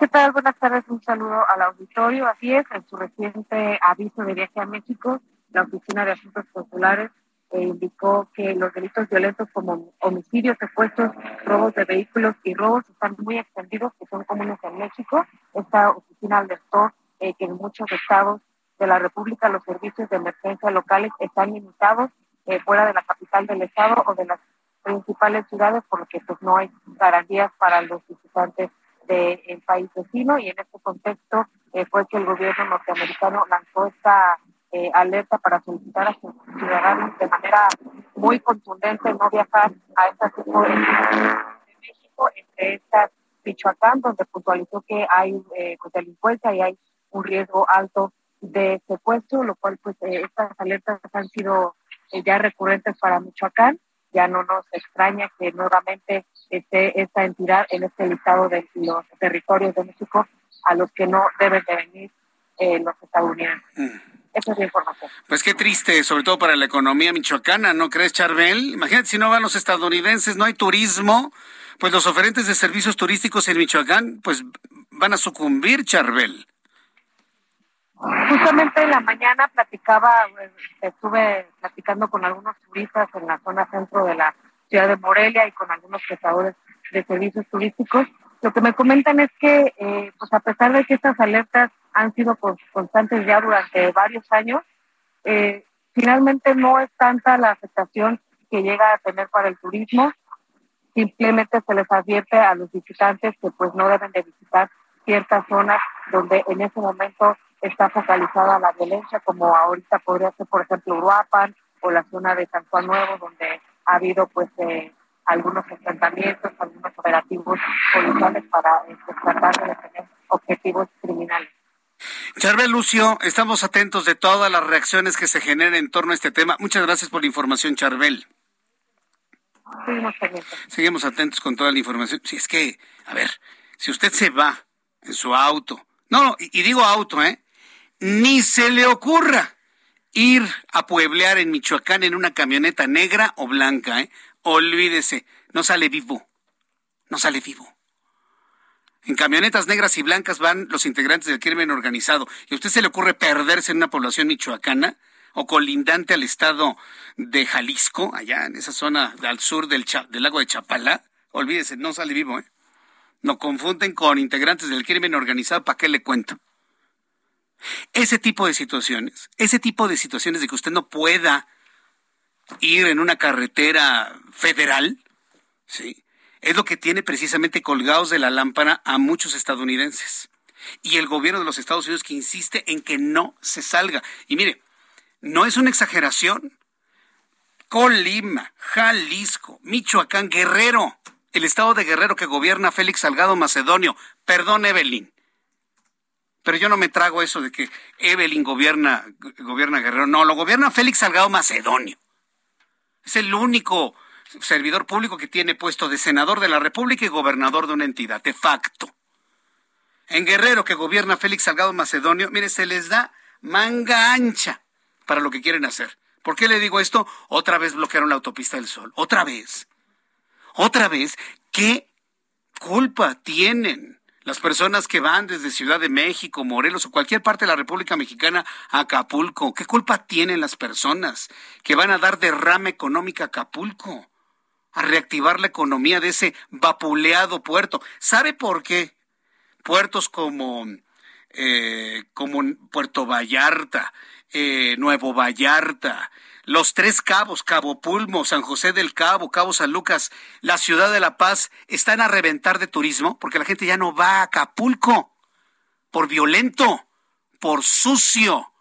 ¿Qué tal? Buenas tardes. Un saludo al auditorio. Así es, en su reciente aviso de viaje a México, la Oficina de Asuntos Populares eh, indicó que los delitos violentos como homicidios, secuestros, robos de vehículos y robos están muy extendidos, que son comunes en México. Esta oficina alertó eh, que en muchos estados de la República los servicios de emergencia locales están limitados eh, fuera de la capital del estado o de las principales ciudades, por lo que pues, no hay garantías para los visitantes del país vecino y en este contexto fue que el gobierno norteamericano lanzó esta eh, alerta para solicitar a sus ciudadanos de manera muy contundente no viajar a esta tipo de, México, entre estas Michoacán, donde puntualizó que hay eh, pues, delincuencia y hay un riesgo alto de secuestro, lo cual pues eh, estas alertas han sido ya recurrentes para Michoacán. Ya no nos extraña que nuevamente esté esta entidad en este listado de los territorios de México a los que no deben de venir eh, los estadounidenses. Mm. Esa es la información. Pues qué triste, sobre todo para la economía michoacana, ¿no crees, Charbel? Imagínate si no van los estadounidenses, no hay turismo, pues los oferentes de servicios turísticos en Michoacán, pues van a sucumbir, Charbel. Justamente en la mañana platicaba, pues, estuve platicando con algunos turistas en la zona centro de la ciudad de Morelia y con algunos prestadores de servicios turísticos. Lo que me comentan es que, eh, pues a pesar de que estas alertas han sido constantes ya durante varios años, eh, finalmente no es tanta la afectación que llega a tener para el turismo. Simplemente se les advierte a los visitantes que pues no deben de visitar ciertas zonas donde en ese momento está focalizada la violencia, como ahorita podría ser, por ejemplo, Uruapan o la zona de San Juan Nuevo, donde ha habido pues eh, algunos enfrentamientos, algunos operativos policiales para eh, pues, tratar de detener objetivos criminales. Charbel Lucio, estamos atentos de todas las reacciones que se generen en torno a este tema. Muchas gracias por la información, Charbel. Seguimos atentos. Seguimos atentos con toda la información. Si es que, a ver, si usted se va en su auto, no, y, y digo auto, ¿eh? Ni se le ocurra ir a pueblear en Michoacán en una camioneta negra o blanca, ¿eh? Olvídese, no sale vivo. No sale vivo. En camionetas negras y blancas van los integrantes del crimen organizado. ¿Y a usted se le ocurre perderse en una población michoacana o colindante al estado de Jalisco, allá en esa zona al sur del, lago de Chapala? Olvídese, no sale vivo, ¿eh? No confunden con integrantes del crimen organizado, ¿para qué le cuento? Ese tipo de situaciones, ese tipo de situaciones de que usted no pueda ir en una carretera federal, ¿sí? Es lo que tiene precisamente colgados de la lámpara a muchos estadounidenses. Y el gobierno de los Estados Unidos que insiste en que no se salga. Y mire, no es una exageración. Colima, Jalisco, Michoacán, Guerrero, el estado de Guerrero que gobierna Félix Salgado Macedonio. Perdón, Evelyn. Pero yo no me trago eso de que Evelyn gobierna, gobierna Guerrero. No, lo gobierna Félix Salgado Macedonio. Es el único servidor público que tiene puesto de senador de la República y gobernador de una entidad, de facto. En Guerrero, que gobierna Félix Salgado Macedonio, mire, se les da manga ancha para lo que quieren hacer. ¿Por qué le digo esto? Otra vez bloquearon la autopista del Sol. Otra vez. Otra vez. ¿Qué culpa tienen las personas que van desde Ciudad de México, Morelos o cualquier parte de la República Mexicana a Acapulco, ¿qué culpa tienen las personas que van a dar derrame económica a Acapulco? A reactivar la economía de ese vapuleado puerto. ¿Sabe por qué? Puertos como, eh, como Puerto Vallarta, eh, Nuevo Vallarta, los tres cabos, Cabo Pulmo, San José del Cabo, Cabo San Lucas, la ciudad de La Paz, están a reventar de turismo porque la gente ya no va a Acapulco por violento, por sucio,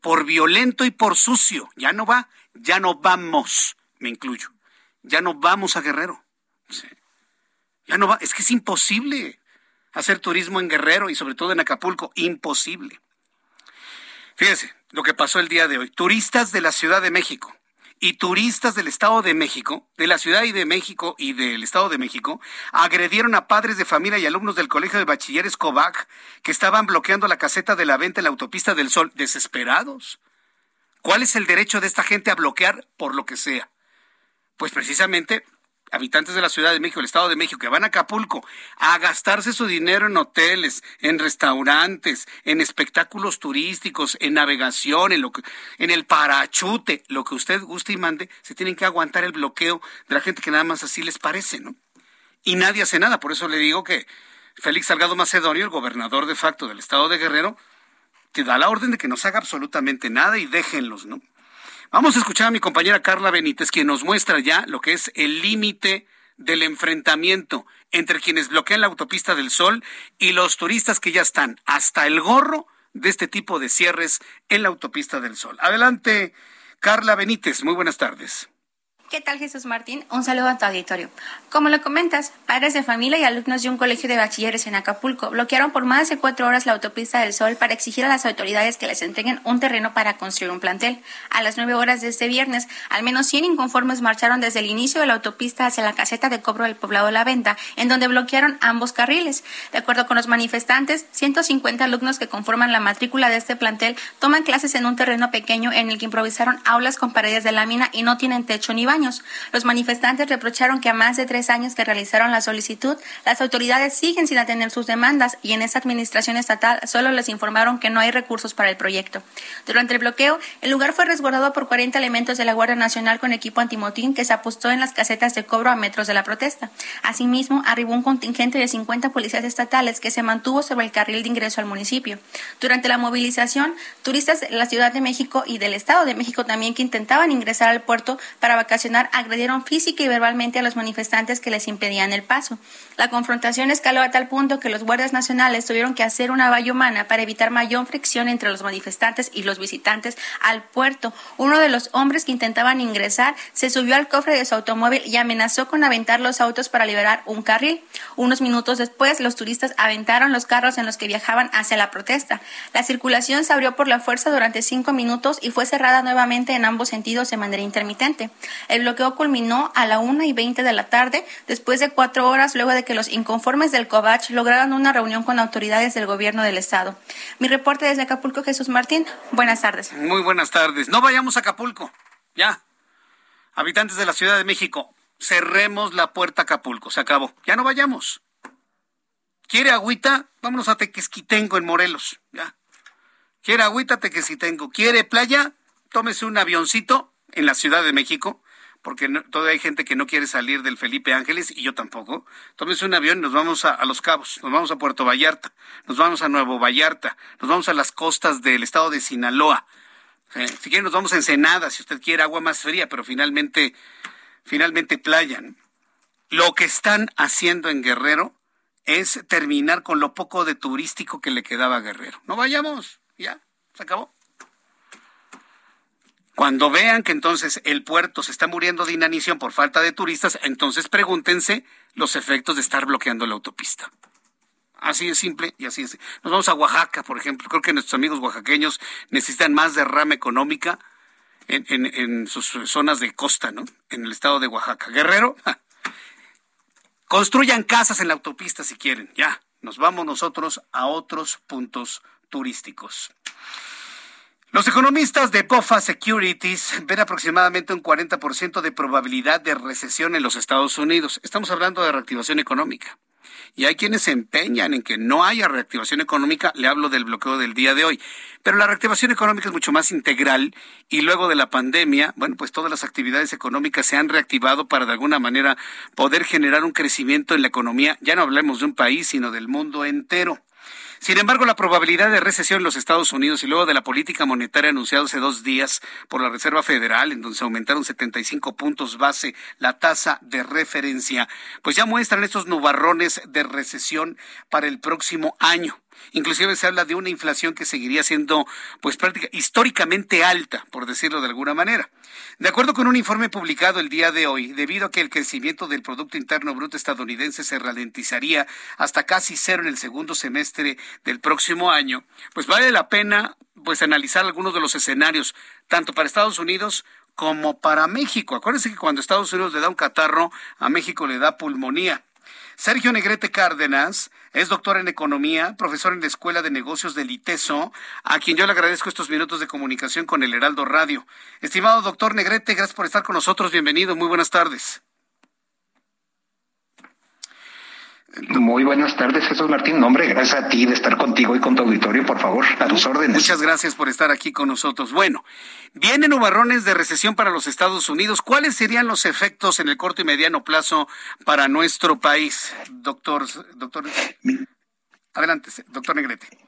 por violento y por sucio. Ya no va, ya no vamos, me incluyo, ya no vamos a Guerrero. Ya no va, es que es imposible hacer turismo en Guerrero y sobre todo en Acapulco, imposible. Fíjense, lo que pasó el día de hoy. Turistas de la Ciudad de México y turistas del Estado de México, de la Ciudad y de México y del Estado de México, agredieron a padres de familia y alumnos del Colegio de Bachilleres COVAC que estaban bloqueando la caseta de la venta en la autopista del Sol, desesperados. ¿Cuál es el derecho de esta gente a bloquear por lo que sea? Pues precisamente habitantes de la Ciudad de México, el Estado de México, que van a Acapulco a gastarse su dinero en hoteles, en restaurantes, en espectáculos turísticos, en navegación, en, lo que, en el parachute, lo que usted guste y mande, se tienen que aguantar el bloqueo de la gente que nada más así les parece, ¿no? Y nadie hace nada, por eso le digo que Félix Salgado Macedonio, el gobernador de facto del Estado de Guerrero, te da la orden de que no se haga absolutamente nada y déjenlos, ¿no? Vamos a escuchar a mi compañera Carla Benítez, quien nos muestra ya lo que es el límite del enfrentamiento entre quienes bloquean la autopista del Sol y los turistas que ya están hasta el gorro de este tipo de cierres en la autopista del Sol. Adelante, Carla Benítez, muy buenas tardes. ¿Qué tal Jesús Martín? Un saludo a tu auditorio. Como lo comentas, padres de familia y alumnos de un colegio de bachilleres en Acapulco bloquearon por más de cuatro horas la autopista del Sol para exigir a las autoridades que les entreguen un terreno para construir un plantel. A las nueve horas de este viernes, al menos 100 inconformes marcharon desde el inicio de la autopista hacia la caseta de cobro del poblado La Venta, en donde bloquearon ambos carriles. De acuerdo con los manifestantes, 150 alumnos que conforman la matrícula de este plantel toman clases en un terreno pequeño en el que improvisaron aulas con paredes de lámina y no tienen techo ni baño. Los manifestantes reprocharon que a más de tres años que realizaron la solicitud, las autoridades siguen sin atender sus demandas y en esta administración estatal solo les informaron que no hay recursos para el proyecto. Durante el bloqueo, el lugar fue resguardado por 40 elementos de la Guardia Nacional con equipo antimotín que se apostó en las casetas de cobro a metros de la protesta. Asimismo, arribó un contingente de 50 policías estatales que se mantuvo sobre el carril de ingreso al municipio. Durante la movilización, turistas de la Ciudad de México y del Estado de México también que intentaban ingresar al puerto para vacacionar agredieron física y verbalmente a los manifestantes que les impedían el paso. La confrontación escaló a tal punto que los guardias nacionales tuvieron que hacer una valla humana para evitar mayor fricción entre los manifestantes y los visitantes al puerto. Uno de los hombres que intentaban ingresar se subió al cofre de su automóvil y amenazó con aventar los autos para liberar un carril. Unos minutos después, los turistas aventaron los carros en los que viajaban hacia la protesta. La circulación se abrió por la fuerza durante cinco minutos y fue cerrada nuevamente en ambos sentidos de manera intermitente. El bloqueo culminó a la una y veinte de la tarde, después de cuatro horas luego de que los inconformes del COVACH lograron una reunión con autoridades del gobierno del estado. Mi reporte desde Acapulco, Jesús Martín. Buenas tardes. Muy buenas tardes. No vayamos a Acapulco. Ya. Habitantes de la Ciudad de México, cerremos la puerta a Acapulco. Se acabó. Ya no vayamos. ¿Quiere agüita? Vámonos a Tequesquitengo en Morelos. Ya. ¿Quiere agüita? Tequesquitengo. ¿Quiere playa? Tómese un avioncito en la Ciudad de México porque todavía hay gente que no quiere salir del Felipe Ángeles y yo tampoco. Tómese un avión y nos vamos a, Los Cabos, nos vamos a Puerto Vallarta, nos vamos a Nuevo Vallarta, nos vamos a las costas del estado de Sinaloa. Eh, si quiere nos vamos a Ensenada, si usted quiere agua más fría, pero finalmente, finalmente playa. Lo que están haciendo en Guerrero es terminar con lo poco de turístico que le quedaba a Guerrero. No vayamos, ya, se acabó. Cuando vean que entonces el puerto se está muriendo de inanición por falta de turistas, entonces pregúntense los efectos de estar bloqueando la autopista. Así es simple y así es. Nos vamos a Oaxaca, por ejemplo. Creo que nuestros amigos oaxaqueños necesitan más derrama económica en, sus zonas de costa, ¿no? En el estado de Oaxaca. Guerrero, construyan casas en la autopista si quieren. Ya, nos vamos nosotros a otros puntos turísticos. Los economistas de BOFA Securities ven aproximadamente un 40% de probabilidad de recesión en los Estados Unidos. Estamos hablando de reactivación económica. Y hay quienes se empeñan en que no haya reactivación económica, le hablo del bloqueo del día de hoy. Pero la reactivación económica es mucho más integral y luego de la pandemia, bueno, pues todas las actividades económicas se han reactivado para de alguna manera poder generar un crecimiento en la economía. Ya no hablemos de un país, sino del mundo entero. Sin embargo, la probabilidad de recesión en los Estados Unidos y luego de la política monetaria anunciada hace dos días por la Reserva Federal, en donde se aumentaron 75 puntos base la tasa de referencia, pues ya muestran estos nubarrones de recesión para el próximo año. Inclusive se habla de una inflación que seguiría siendo pues práctica, históricamente alta, por decirlo de alguna manera. De acuerdo con un informe publicado el día de hoy, debido a que el crecimiento del Producto Interno Bruto estadounidense se ralentizaría hasta casi cero en el segundo semestre del próximo año, pues vale la pena pues analizar algunos de los escenarios, tanto para Estados Unidos como para México. Acuérdense que cuando Estados Unidos le da un catarro, a México le da pulmonía. Sergio Negrete Cárdenas es doctor en economía, profesor en la Escuela de Negocios del ITESO, a quien yo le agradezco estos minutos de comunicación con el Heraldo Radio. Estimado doctor Negrete, gracias por estar con nosotros. Bienvenido. Muy buenas tardes. Muy buenas tardes, Jesús Martín. Nombre, gracias a ti de estar contigo y con tu auditorio, por favor, a tus órdenes. Muchas gracias por estar aquí con nosotros. Bueno, vienen nubarrones de recesión para los Estados Unidos. ¿Cuáles serían los efectos en el corto y mediano plazo para nuestro país, doctor? doctor Adelante, doctor Negrete.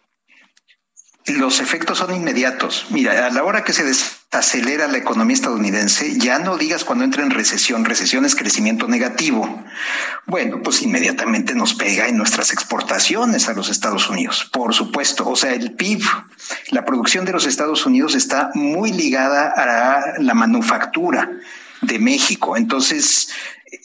Los efectos son inmediatos. Mira, a la hora que se desacelera la economía estadounidense, ya no digas cuando entra en recesión, recesión es crecimiento negativo. Bueno, pues inmediatamente nos pega en nuestras exportaciones a los Estados Unidos, por supuesto. O sea, el PIB, la producción de los Estados Unidos está muy ligada a la manufactura de México. Entonces,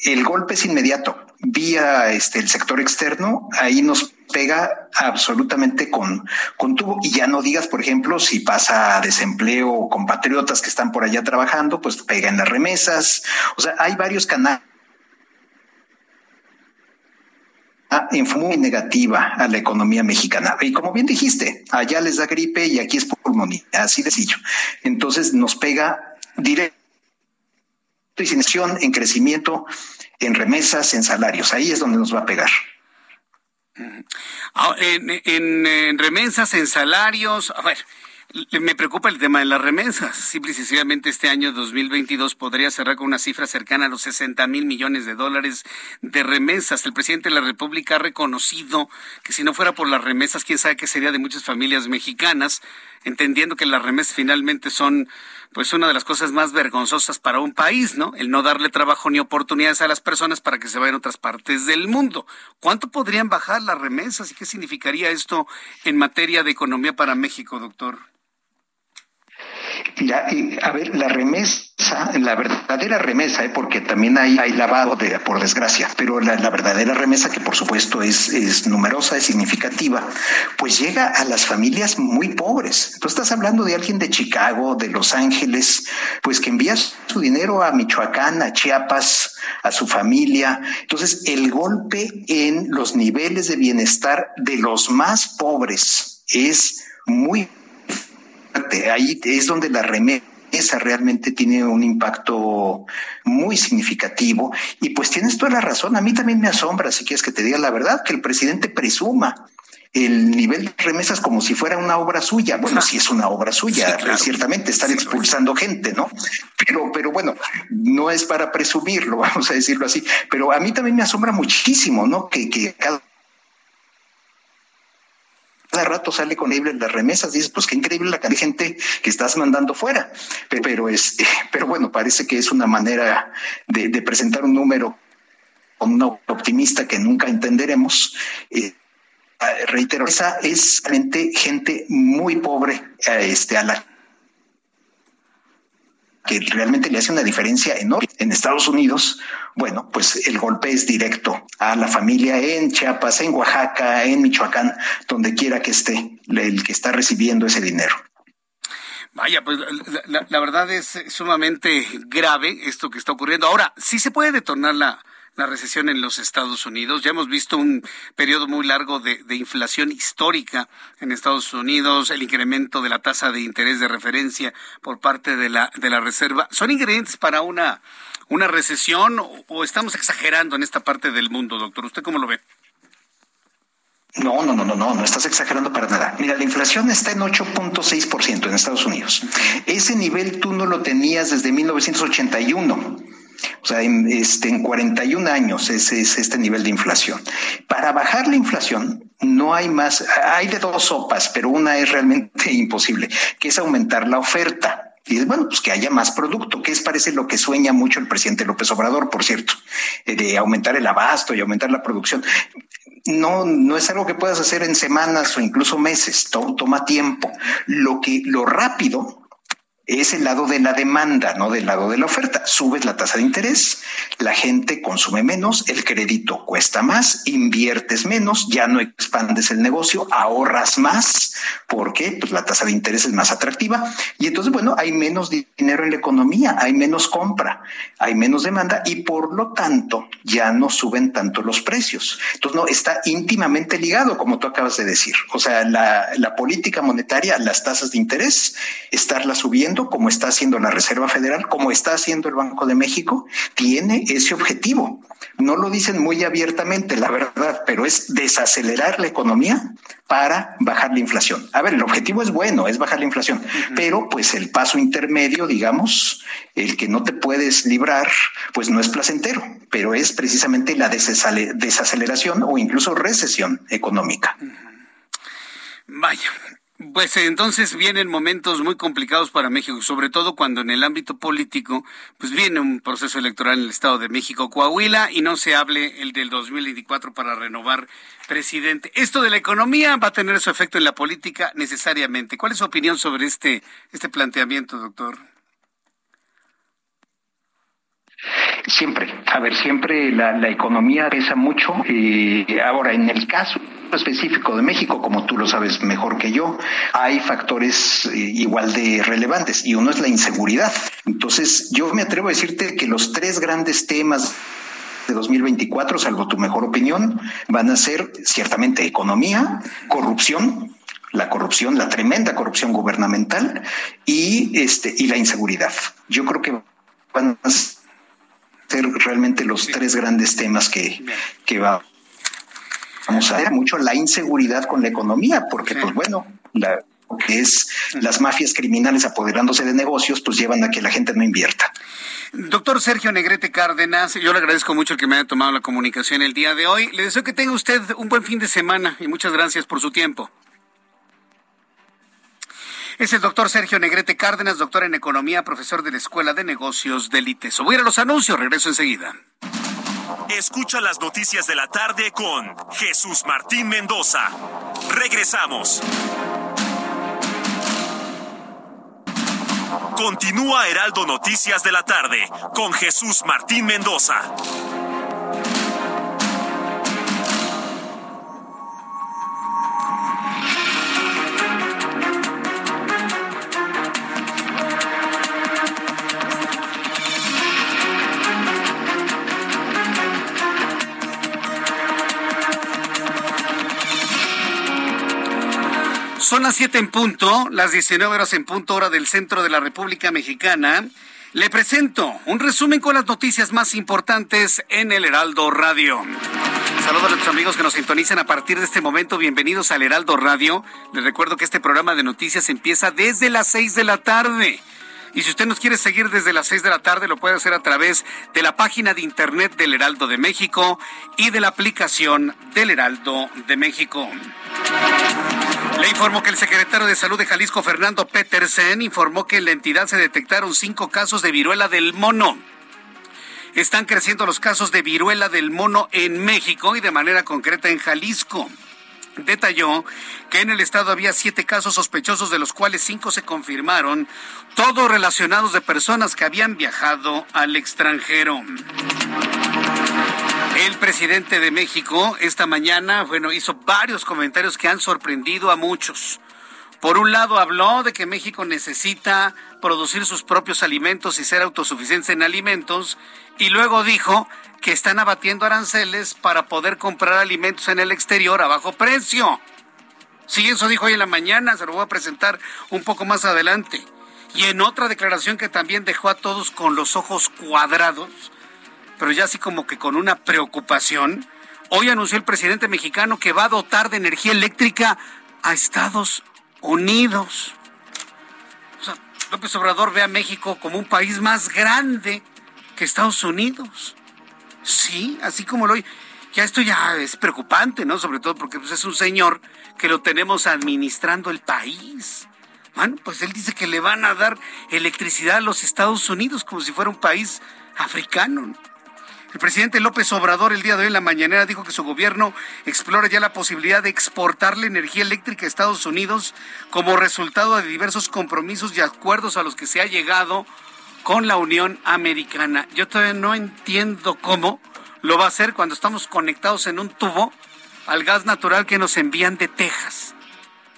el golpe es inmediato. Vía este, el sector externo, ahí nos pega absolutamente con, con tubo. Y ya no digas, por ejemplo, si pasa desempleo o compatriotas que están por allá trabajando, pues pega en las remesas. O sea, hay varios canales en muy negativa a la economía mexicana. Y como bien dijiste, allá les da gripe y aquí es pulmonía, así de sencillo. Entonces nos pega directo sin en crecimiento, en remesas, en salarios. Ahí es donde nos va a pegar. Ah, en remesas, en salarios, a ver, me preocupa el tema de las remesas. Simple y sencillamente este año 2022 podría cerrar con una cifra cercana a los 60 mil millones de dólares de remesas. El presidente de la República ha reconocido que si no fuera por las remesas, quién sabe qué sería de muchas familias mexicanas, entendiendo que las remesas finalmente son pues una de las cosas más vergonzosas para un país, ¿no? El no darle trabajo ni oportunidades a las personas para que se vayan a otras partes del mundo. ¿Cuánto podrían bajar las remesas y qué significaría esto en materia de economía para México, doctor? A ver, la remesa, la verdadera remesa, ¿eh? porque también hay, hay lavado, de, por desgracia, pero la, verdadera remesa, que por supuesto es, es numerosa, es significativa, pues llega a las familias muy pobres. Tú estás hablando de alguien de Chicago, de Los Ángeles, pues que envía su dinero a Michoacán, a Chiapas, a su familia. Entonces, el golpe en los niveles de bienestar de los más pobres es muy Ahí es donde la remesa realmente tiene un impacto muy significativo. Y pues tienes toda la razón. A mí también me asombra, si quieres que te diga la verdad, que el presidente presuma el nivel de remesas como si fuera una obra suya. Bueno, si es una obra suya, ciertamente están expulsando gente, ¿no? Pero, pero bueno, no es para presumirlo, [LAUGHS] vamos a decirlo así. Pero a mí también me asombra muchísimo, ¿no? Que, que cada cada rato sale con en las remesas, dices, pues qué increíble la cantidad de gente que estás mandando fuera. Pero, este, [LAUGHS] pero bueno, parece que es una manera de, presentar un número con una optimista que nunca entenderemos. Eh, reitero, esa es realmente gente muy pobre este, a la que realmente le hace una diferencia enorme. En Estados Unidos, bueno, pues el golpe es directo a la familia en Chiapas, en Oaxaca, en Michoacán, donde quiera que esté el que está recibiendo ese dinero. Vaya, pues la, verdad es sumamente grave esto que está ocurriendo. Ahora, sí se puede detonar la, la recesión en los Estados Unidos. Ya hemos visto un periodo muy largo de, inflación histórica en Estados Unidos, el incremento de la tasa de interés de referencia por parte de la, de la Reserva. ¿Son ingredientes para una, una recesión o, o estamos exagerando en esta parte del mundo, doctor? ¿Usted cómo lo ve? No, no, no, no, no, no estás exagerando para nada. Mira, la inflación está en 8.6% en Estados Unidos. Ese nivel tú no lo tenías desde 1981. O sea, en, este, en 41 años es este nivel de inflación. Para bajar la inflación no hay más, hay de dos sopas, pero una es realmente [LAUGHS] imposible, que es aumentar la oferta. Y es bueno, pues que haya más producto, que es parece lo que sueña mucho el presidente López Obrador, por cierto, eh, de aumentar el abasto y aumentar la producción. No, no es algo que puedas hacer en semanas o incluso meses, toma tiempo. Lo que, lo rápido es el lado de la demanda, no del lado de la oferta. Subes la tasa de interés, la gente consume menos, el crédito cuesta más, inviertes menos, ya no expandes el negocio, ahorras más, porque pues, la tasa de interés es más atractiva y entonces, bueno, hay menos dinero en la economía, hay menos compra, hay menos demanda y por lo tanto ya no suben tanto los precios. Entonces, no, está íntimamente ligado, como tú acabas de decir. O sea, la, política monetaria, las tasas de interés, estarla subiendo como está haciendo la Reserva Federal, como está haciendo el Banco de México, tiene ese objetivo. No lo dicen muy abiertamente, la verdad, pero es desacelerar la economía para bajar la inflación. A ver, el objetivo es bueno, es bajar la inflación, pero pues el paso intermedio, digamos, el que no te puedes librar, pues no es placentero, pero es precisamente la desaceleración o incluso recesión económica. Vaya, pues entonces vienen momentos muy complicados para México, sobre todo cuando en el ámbito político, pues viene un proceso electoral en el Estado de México, Coahuila, y no se hable el del 2024 para renovar presidente. Esto de la economía va a tener su efecto en la política necesariamente. ¿Cuál es su opinión sobre este, este planteamiento, doctor? Siempre, a ver, siempre la, economía pesa mucho. y ahora, en el caso específico de México, como tú lo sabes mejor que yo, hay factores eh, igual de relevantes y uno es la inseguridad. Entonces, yo me atrevo a decirte que los tres grandes temas de 2024, salvo tu mejor opinión, van a ser ciertamente economía, corrupción, la corrupción, la tremenda corrupción gubernamental y este y la inseguridad. Yo creo que van a ser realmente los tres grandes temas que, que va vamos a ver mucho la inseguridad con la economía, porque pues bueno, la, que es las mafias criminales apoderándose de negocios, pues llevan a que la gente no invierta. Doctor Sergio Negrete Cárdenas, yo le agradezco mucho el que me haya tomado la comunicación el día de hoy. Le deseo que tenga usted un buen fin de semana y muchas gracias por su tiempo. Es el doctor Sergio Negrete Cárdenas, doctor en Economía, profesor de la Escuela de Negocios del ITESO. Voy a los anuncios, regreso enseguida. Escucha las noticias de la tarde con Jesús Martín Mendoza. Regresamos. Continúa Heraldo Noticias de la tarde con Jesús Martín Mendoza. Son las 7 en punto, las 19 horas en punto hora del centro de la República Mexicana. Le presento un resumen con las noticias más importantes en el Heraldo Radio. Saludos a nuestros amigos que nos sintonizan a partir de este momento. Bienvenidos al Heraldo Radio. Les recuerdo que este programa de noticias empieza desde las 6 de la tarde. Y si usted nos quiere seguir desde las 6 de la tarde, lo puede hacer a través de la página de internet del Heraldo de México y de la aplicación del Heraldo de México. Le informo que el secretario de Salud de Jalisco, Fernando Petersen, informó que en la entidad se detectaron cinco casos de viruela del mono. Están creciendo los casos de viruela del mono en México y de manera concreta en Jalisco. Detalló que en el estado había siete casos sospechosos, de los cuales cinco se confirmaron, todos relacionados de personas que habían viajado al extranjero. El presidente de México esta mañana, bueno, hizo varios comentarios que han sorprendido a muchos. Por un lado, habló de que México necesita producir sus propios alimentos y ser autosuficientes en alimentos, y luego dijo que están abatiendo aranceles para poder comprar alimentos en el exterior a bajo precio. Sí, eso dijo hoy en la mañana, se lo voy a presentar un poco más adelante. Y en otra declaración que también dejó a todos con los ojos cuadrados, pero ya así como que con una preocupación, hoy anunció el presidente mexicano que va a dotar de energía eléctrica a Estados Unidos. O sea, López Obrador ve a México como un país más grande que Estados Unidos. Sí, así como lo ya esto ya es preocupante, ¿no? Sobre todo porque pues, es un señor que lo tenemos administrando el país. Bueno, pues él dice que le van a dar electricidad a los Estados Unidos como si fuera un país africano. El presidente López Obrador el día de hoy en la mañanera dijo que su gobierno explora ya la posibilidad de exportarle energía eléctrica a Estados Unidos como resultado de diversos compromisos y acuerdos a los que se ha llegado con la Unión Americana. Yo todavía no entiendo cómo lo va a hacer cuando estamos conectados en un tubo al gas natural que nos envían de Texas.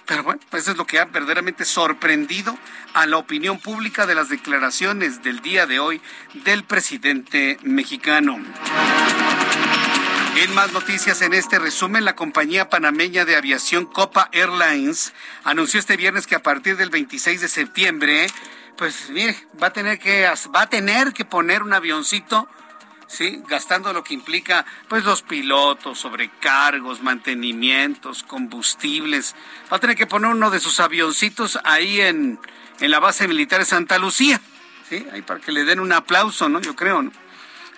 Pero bueno, pues eso es lo que ha verdaderamente sorprendido a la opinión pública de las declaraciones del día de hoy del presidente mexicano. En más noticias en este resumen, la compañía panameña de aviación Copa Airlines anunció este viernes que a partir del 26 de septiembre, pues mire, va a tener que va a tener que poner un avioncito ¿sí? Gastando lo que implica, pues, los pilotos, sobrecargos, mantenimientos, combustibles. Va a tener que poner uno de sus avioncitos ahí en, en la base militar de Santa Lucía, ¿sí? Ahí para que le den un aplauso, ¿no? Yo creo, ¿no?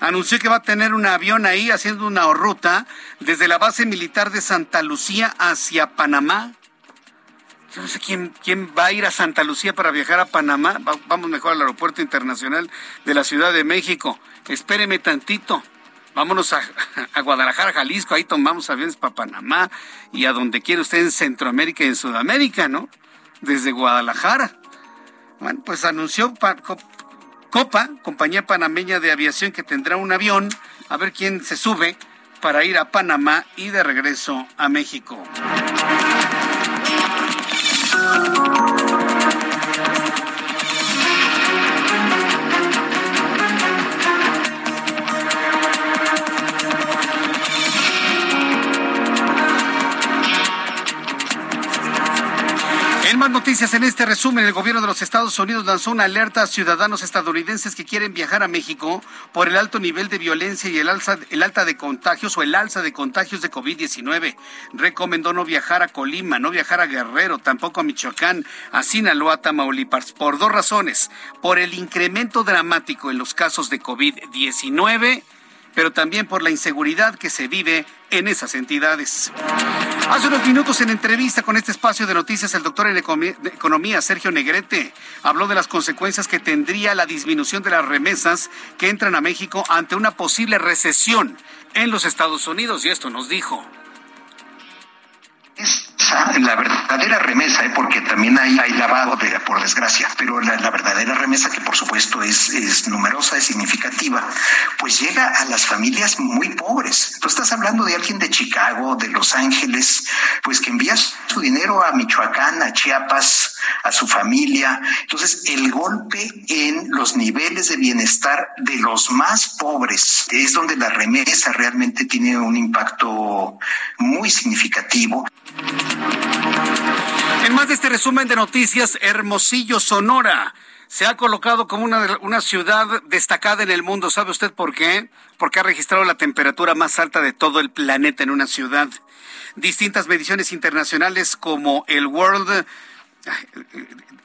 Anunció que va a tener un avión ahí haciendo una ruta desde la base militar de Santa Lucía hacia Panamá. Yo no sé quién, quién va a ir a Santa Lucía para viajar a Panamá. vamos mejor al aeropuerto internacional de la Ciudad de México espéreme tantito. Vámonos a, Guadalajara, Jalisco, ahí tomamos aviones para Panamá y a donde quiera usted en Centroamérica y en Sudamérica, ¿no? Desde Guadalajara. Bueno, pues anunció Copa, compañía panameña de aviación que tendrá un avión, a ver quién se sube para ir a Panamá y de regreso a México. Noticias, en este resumen, el gobierno de los Estados Unidos lanzó una alerta a ciudadanos estadounidenses que quieren viajar a México por el alto nivel de violencia y el alza, el alta de contagios o el alza de contagios de COVID-19. Recomendó no viajar a Colima, no viajar a Guerrero, tampoco a Michoacán, a Sinaloa, Tamaulipas, por dos razones. Por el incremento dramático en los casos de COVID-19 pero también por la inseguridad que se vive en esas entidades. Hace unos minutos en entrevista con este espacio de noticias, el doctor en Economía, Sergio Negrete, habló de las consecuencias que tendría la disminución de las remesas que entran a México ante una posible recesión en los Estados Unidos y esto nos dijo la verdadera remesa, ¿eh? porque también hay, lavado, de, por desgracia, pero la, verdadera remesa, que por supuesto es, es numerosa, es significativa, pues llega a las familias muy pobres. Tú estás hablando de alguien de Chicago, de Los Ángeles, pues que envía su dinero a Michoacán, a Chiapas, a su familia. Entonces, el golpe en los niveles de bienestar de los más pobres es donde la remesa realmente tiene un impacto muy significativo. En más de este resumen de noticias, Hermosillo, Sonora, se ha colocado como una, una ciudad destacada en el mundo. ¿Sabe usted por qué? Porque ha registrado la temperatura más alta de todo el planeta en una ciudad. Distintas mediciones internacionales como el World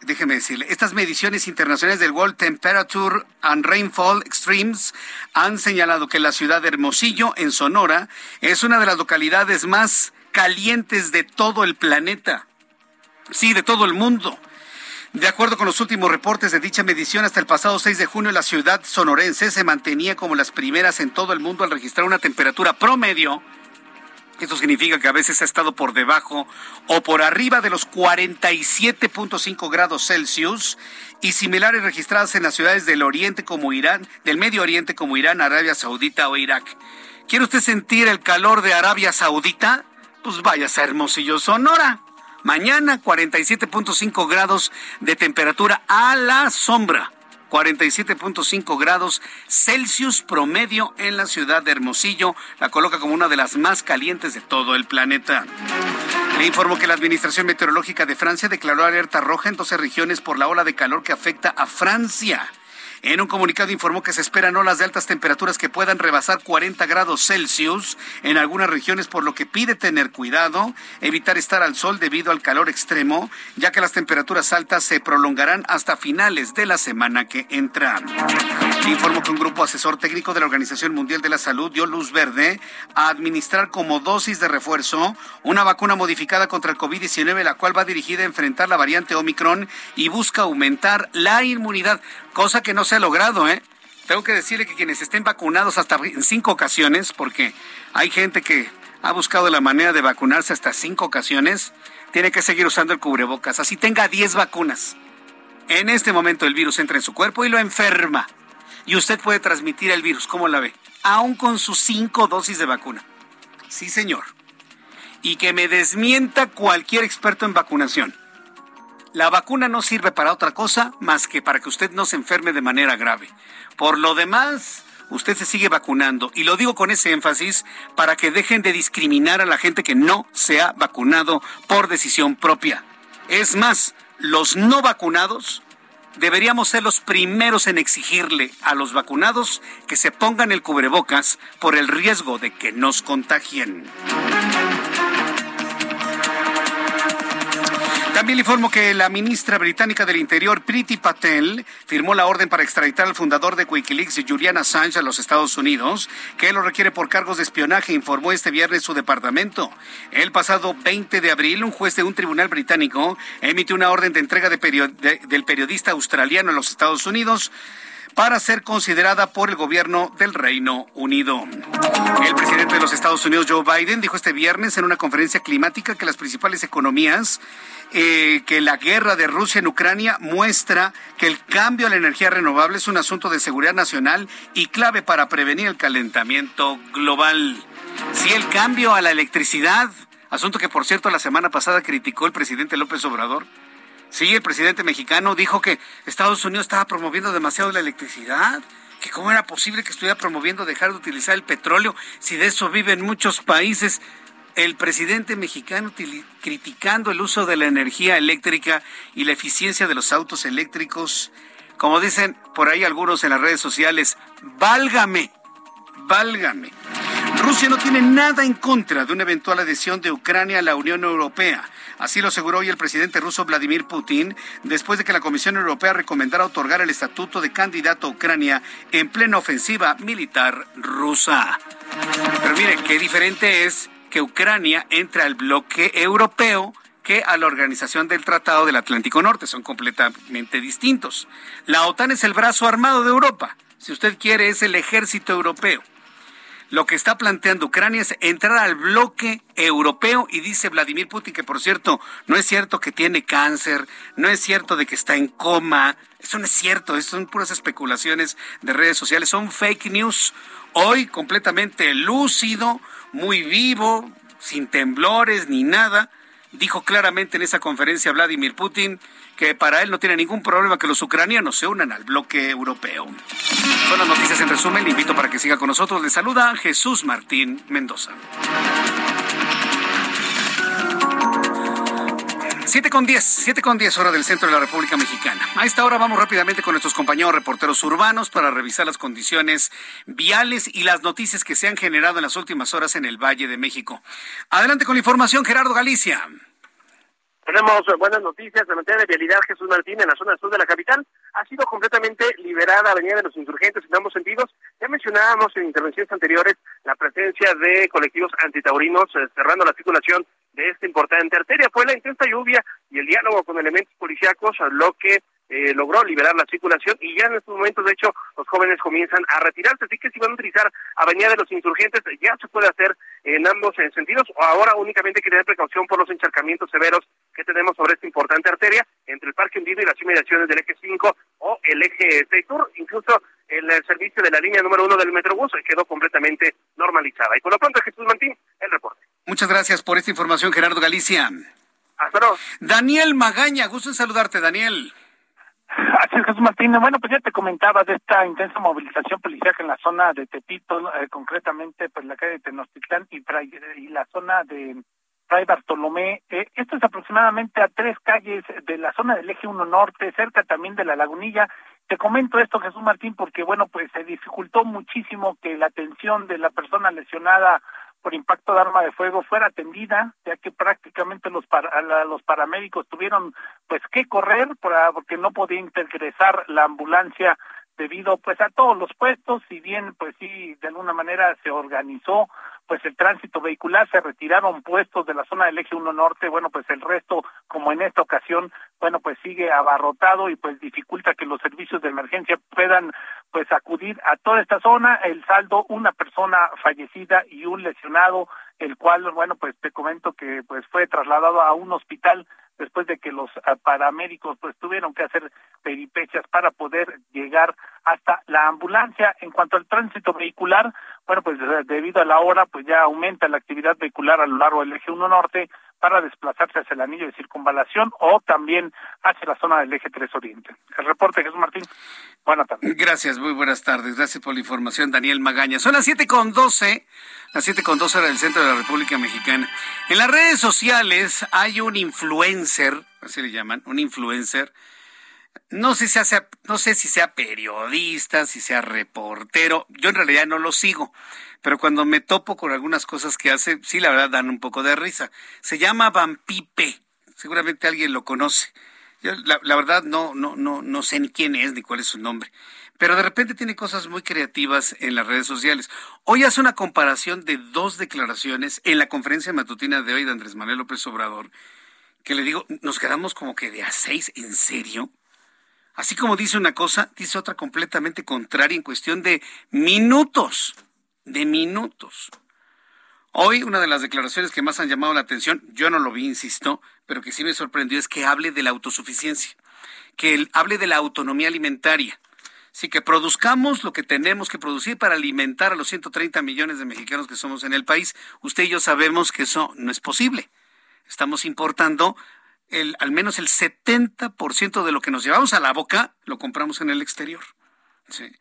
déjeme decirle, estas mediciones internacionales del World Temperature and Rainfall Extremes han señalado que la ciudad de Hermosillo, en Sonora, es una de las localidades más calientes de todo el planeta. Sí, de todo el mundo. De acuerdo con los últimos reportes de dicha medición, hasta el pasado 6 de junio la ciudad sonorense se mantenía como las primeras en todo el mundo al registrar una temperatura promedio. Esto significa que a veces ha estado por debajo o por arriba de los 47.5 grados Celsius y similares registradas en las ciudades del Oriente como Irán, del Medio Oriente como Irán, Arabia Saudita o Irak. ¿Quiere usted sentir el calor de Arabia Saudita? Pues vayas a Hermosillo, Sonora. Mañana 47.5 grados de temperatura a la sombra. 47.5 grados Celsius promedio en la ciudad de Hermosillo. La coloca como una de las más calientes de todo el planeta. Le informo que la Administración Meteorológica de Francia declaró alerta roja en 12 regiones por la ola de calor que afecta a Francia. En un comunicado informó que se esperan olas de altas temperaturas que puedan rebasar 40 grados Celsius en algunas regiones, por lo que pide tener cuidado, evitar estar al sol debido al calor extremo, ya que las temperaturas altas se prolongarán hasta finales de la semana que entra. Informó que un grupo asesor técnico de la Organización Mundial de la Salud dio luz verde a administrar como dosis de refuerzo una vacuna modificada contra el COVID-19, la cual va dirigida a enfrentar la variante Omicron y busca aumentar la inmunidad cosa que no se ha logrado, ¿eh? Tengo que decirle que quienes estén vacunados hasta en cinco ocasiones, porque hay gente que ha buscado la manera de vacunarse hasta cinco ocasiones, tiene que seguir usando el cubrebocas. Así tenga diez vacunas. En este momento el virus entra en su cuerpo y lo enferma. Y usted puede transmitir el virus, ¿cómo la ve? Aún con sus cinco dosis de vacuna. Sí, señor. Y que me desmienta cualquier experto en vacunación. La vacuna no sirve para otra cosa más que para que usted no se enferme de manera grave. Por lo demás, usted se sigue vacunando. Y lo digo con ese énfasis para que dejen de discriminar a la gente que no se ha vacunado por decisión propia. Es más, los no vacunados deberíamos ser los primeros en exigirle a los vacunados que se pongan el cubrebocas por el riesgo de que nos contagien. También le informo que la ministra británica del Interior, Priti Patel, firmó la orden para extraditar al fundador de Wikileaks, Julian Assange, a los Estados Unidos, que lo requiere por cargos de espionaje, informó este viernes su departamento. El pasado 20 de abril, un juez de un tribunal británico emitió una orden de entrega del periodista australiano a los Estados Unidos para ser considerada por el gobierno del Reino Unido. El presidente de los Estados Unidos, Joe Biden, dijo este viernes en una conferencia climática que las principales economías, eh, que la guerra de Rusia en Ucrania muestra que el cambio a la energía renovable es un asunto de seguridad nacional y clave para prevenir el calentamiento global. Si el cambio a la electricidad, asunto que por cierto la semana pasada criticó el presidente López Obrador, Sí, el presidente mexicano dijo que Estados Unidos estaba promoviendo demasiado la electricidad, que cómo era posible que estuviera promoviendo dejar de utilizar el petróleo si de eso viven muchos países. El presidente mexicano criticando el uso de la energía eléctrica y la eficiencia de los autos eléctricos, como dicen por ahí algunos en las redes sociales, válgame, válgame. Rusia no tiene nada en contra de una eventual adhesión de Ucrania a la Unión Europea. Así lo aseguró hoy el presidente ruso Vladimir Putin después de que la Comisión Europea recomendara otorgar el estatuto de candidato a Ucrania en plena ofensiva militar rusa. Pero mire, qué diferente es que Ucrania entre al bloque europeo que a la organización del Tratado del Atlántico Norte. Son completamente distintos. La OTAN es el brazo armado de Europa. Si usted quiere, es el ejército europeo. Lo que está planteando Ucrania es entrar al bloque europeo y dice Vladimir Putin que, por cierto, no es cierto que tiene cáncer, no es cierto de que está en coma, eso no es cierto, eso son puras especulaciones de redes sociales, son fake news. Hoy completamente lúcido, muy vivo, sin temblores ni nada, dijo claramente en esa conferencia Vladimir Putin que para él no tiene ningún problema que los ucranianos se unan al bloque europeo. Son las noticias en resumen. Le invito para que siga con nosotros. Le saluda Jesús Martín Mendoza. Siete con diez, siete con diez hora del centro de la República Mexicana. A esta hora vamos rápidamente con nuestros compañeros reporteros urbanos para revisar las condiciones viales y las noticias que se han generado en las últimas horas en el Valle de México. Adelante con la información, Gerardo Galicia. Tenemos buenas noticias en materia de vialidad. Jesús Martín, en la zona sur de la capital, ha sido completamente liberada Avenida de los Insurgentes en ambos sentidos. Ya mencionábamos en intervenciones anteriores la presencia de colectivos antitaurinos eh, cerrando la circulación de esta importante arteria. Fue la intensa lluvia y el diálogo con elementos policíacos lo que eh, logró liberar la circulación y ya en estos momentos, de hecho, los jóvenes comienzan a retirarse. Así que si van a utilizar Avenida de los Insurgentes, ya se puede hacer en ambos sentidos. O ahora únicamente hay que tener precaución por los encharcamientos severos que tenemos sobre esta importante arteria entre el Parque Hundido y las inmediaciones del eje 5 o el eje 6 Sur. Incluso el, servicio de la línea número uno del Metrobús quedó completamente normalizada. Y por lo pronto, Jesús Martín, el reporte. Muchas gracias por esta información, Gerardo Galicia. Hasta luego. Daniel Magaña, gusto en saludarte, Daniel. [LAUGHS] Así es, Jesús Martín. Bueno, pues ya te comentaba de esta intensa movilización policial en la zona de Tepito, eh, concretamente pues la calle de Tenochtitlán y, y la zona de Fray Bartolomé. Eh, esto es aproximadamente a tres calles de la zona del Eje 1 Norte, cerca también de la Lagunilla. Te comento esto, Jesús Martín, porque bueno, pues se dificultó muchísimo que la atención de la persona lesionada por impacto de arma de fuego fuera atendida, ya que prácticamente los los paramédicos tuvieron pues que correr para, porque no podía ingresar la ambulancia debido pues a todos los puestos, si bien pues sí de alguna manera se organizó pues el tránsito vehicular, se retiraron puestos de la zona del eje 1 norte, bueno pues el resto como en esta ocasión, bueno pues sigue abarrotado y pues dificulta que los servicios de emergencia puedan pues acudir a toda esta zona, el saldo una persona fallecida y un lesionado, el cual bueno pues te comento que pues fue trasladado a un hospital después de que los ah, paramédicos pues tuvieron que hacer peripecias para poder llegar hasta la ambulancia. En cuanto al tránsito vehicular, bueno, pues debido a la hora, pues ya aumenta la actividad vehicular a lo largo del eje 1 norte para desplazarse hacia el anillo de circunvalación o también hacia la zona del eje 3 oriente. El reporte, Jesús Martín. Buenas tardes. Gracias, muy buenas tardes. Gracias por la información, Daniel Magaña. Son las siete con doce, las siete con doce del centro de la República Mexicana. En las redes sociales hay un influencer, así le llaman, un influencer. No sé, si sea, no sé si sea periodista, si sea reportero. Yo en realidad no lo sigo pero cuando me topo con algunas cosas que hace, sí, la verdad dan un poco de risa. Se llama Vampipe, seguramente alguien lo conoce. Yo, la, la, verdad no, no, no, no sé ni quién es ni cuál es su nombre, pero de repente tiene cosas muy creativas en las redes sociales. Hoy hace una comparación de dos declaraciones en la conferencia matutina de hoy de Andrés Manuel López Obrador, que le digo, nos quedamos como que de a seis, ¿en serio? Así como dice una cosa, dice otra completamente contraria en cuestión de minutos de minutos. Hoy una de las declaraciones que más han llamado la atención, yo no lo vi, insisto, pero que sí me sorprendió es que hable de la autosuficiencia, que hable de la autonomía alimentaria. Sí, que produzcamos lo que tenemos que producir para alimentar a los 130 millones de mexicanos que somos en el país. Usted y yo sabemos que eso no es posible. Estamos importando el, al menos el 70% de lo que nos llevamos a la boca, lo compramos en el exterior. Sí.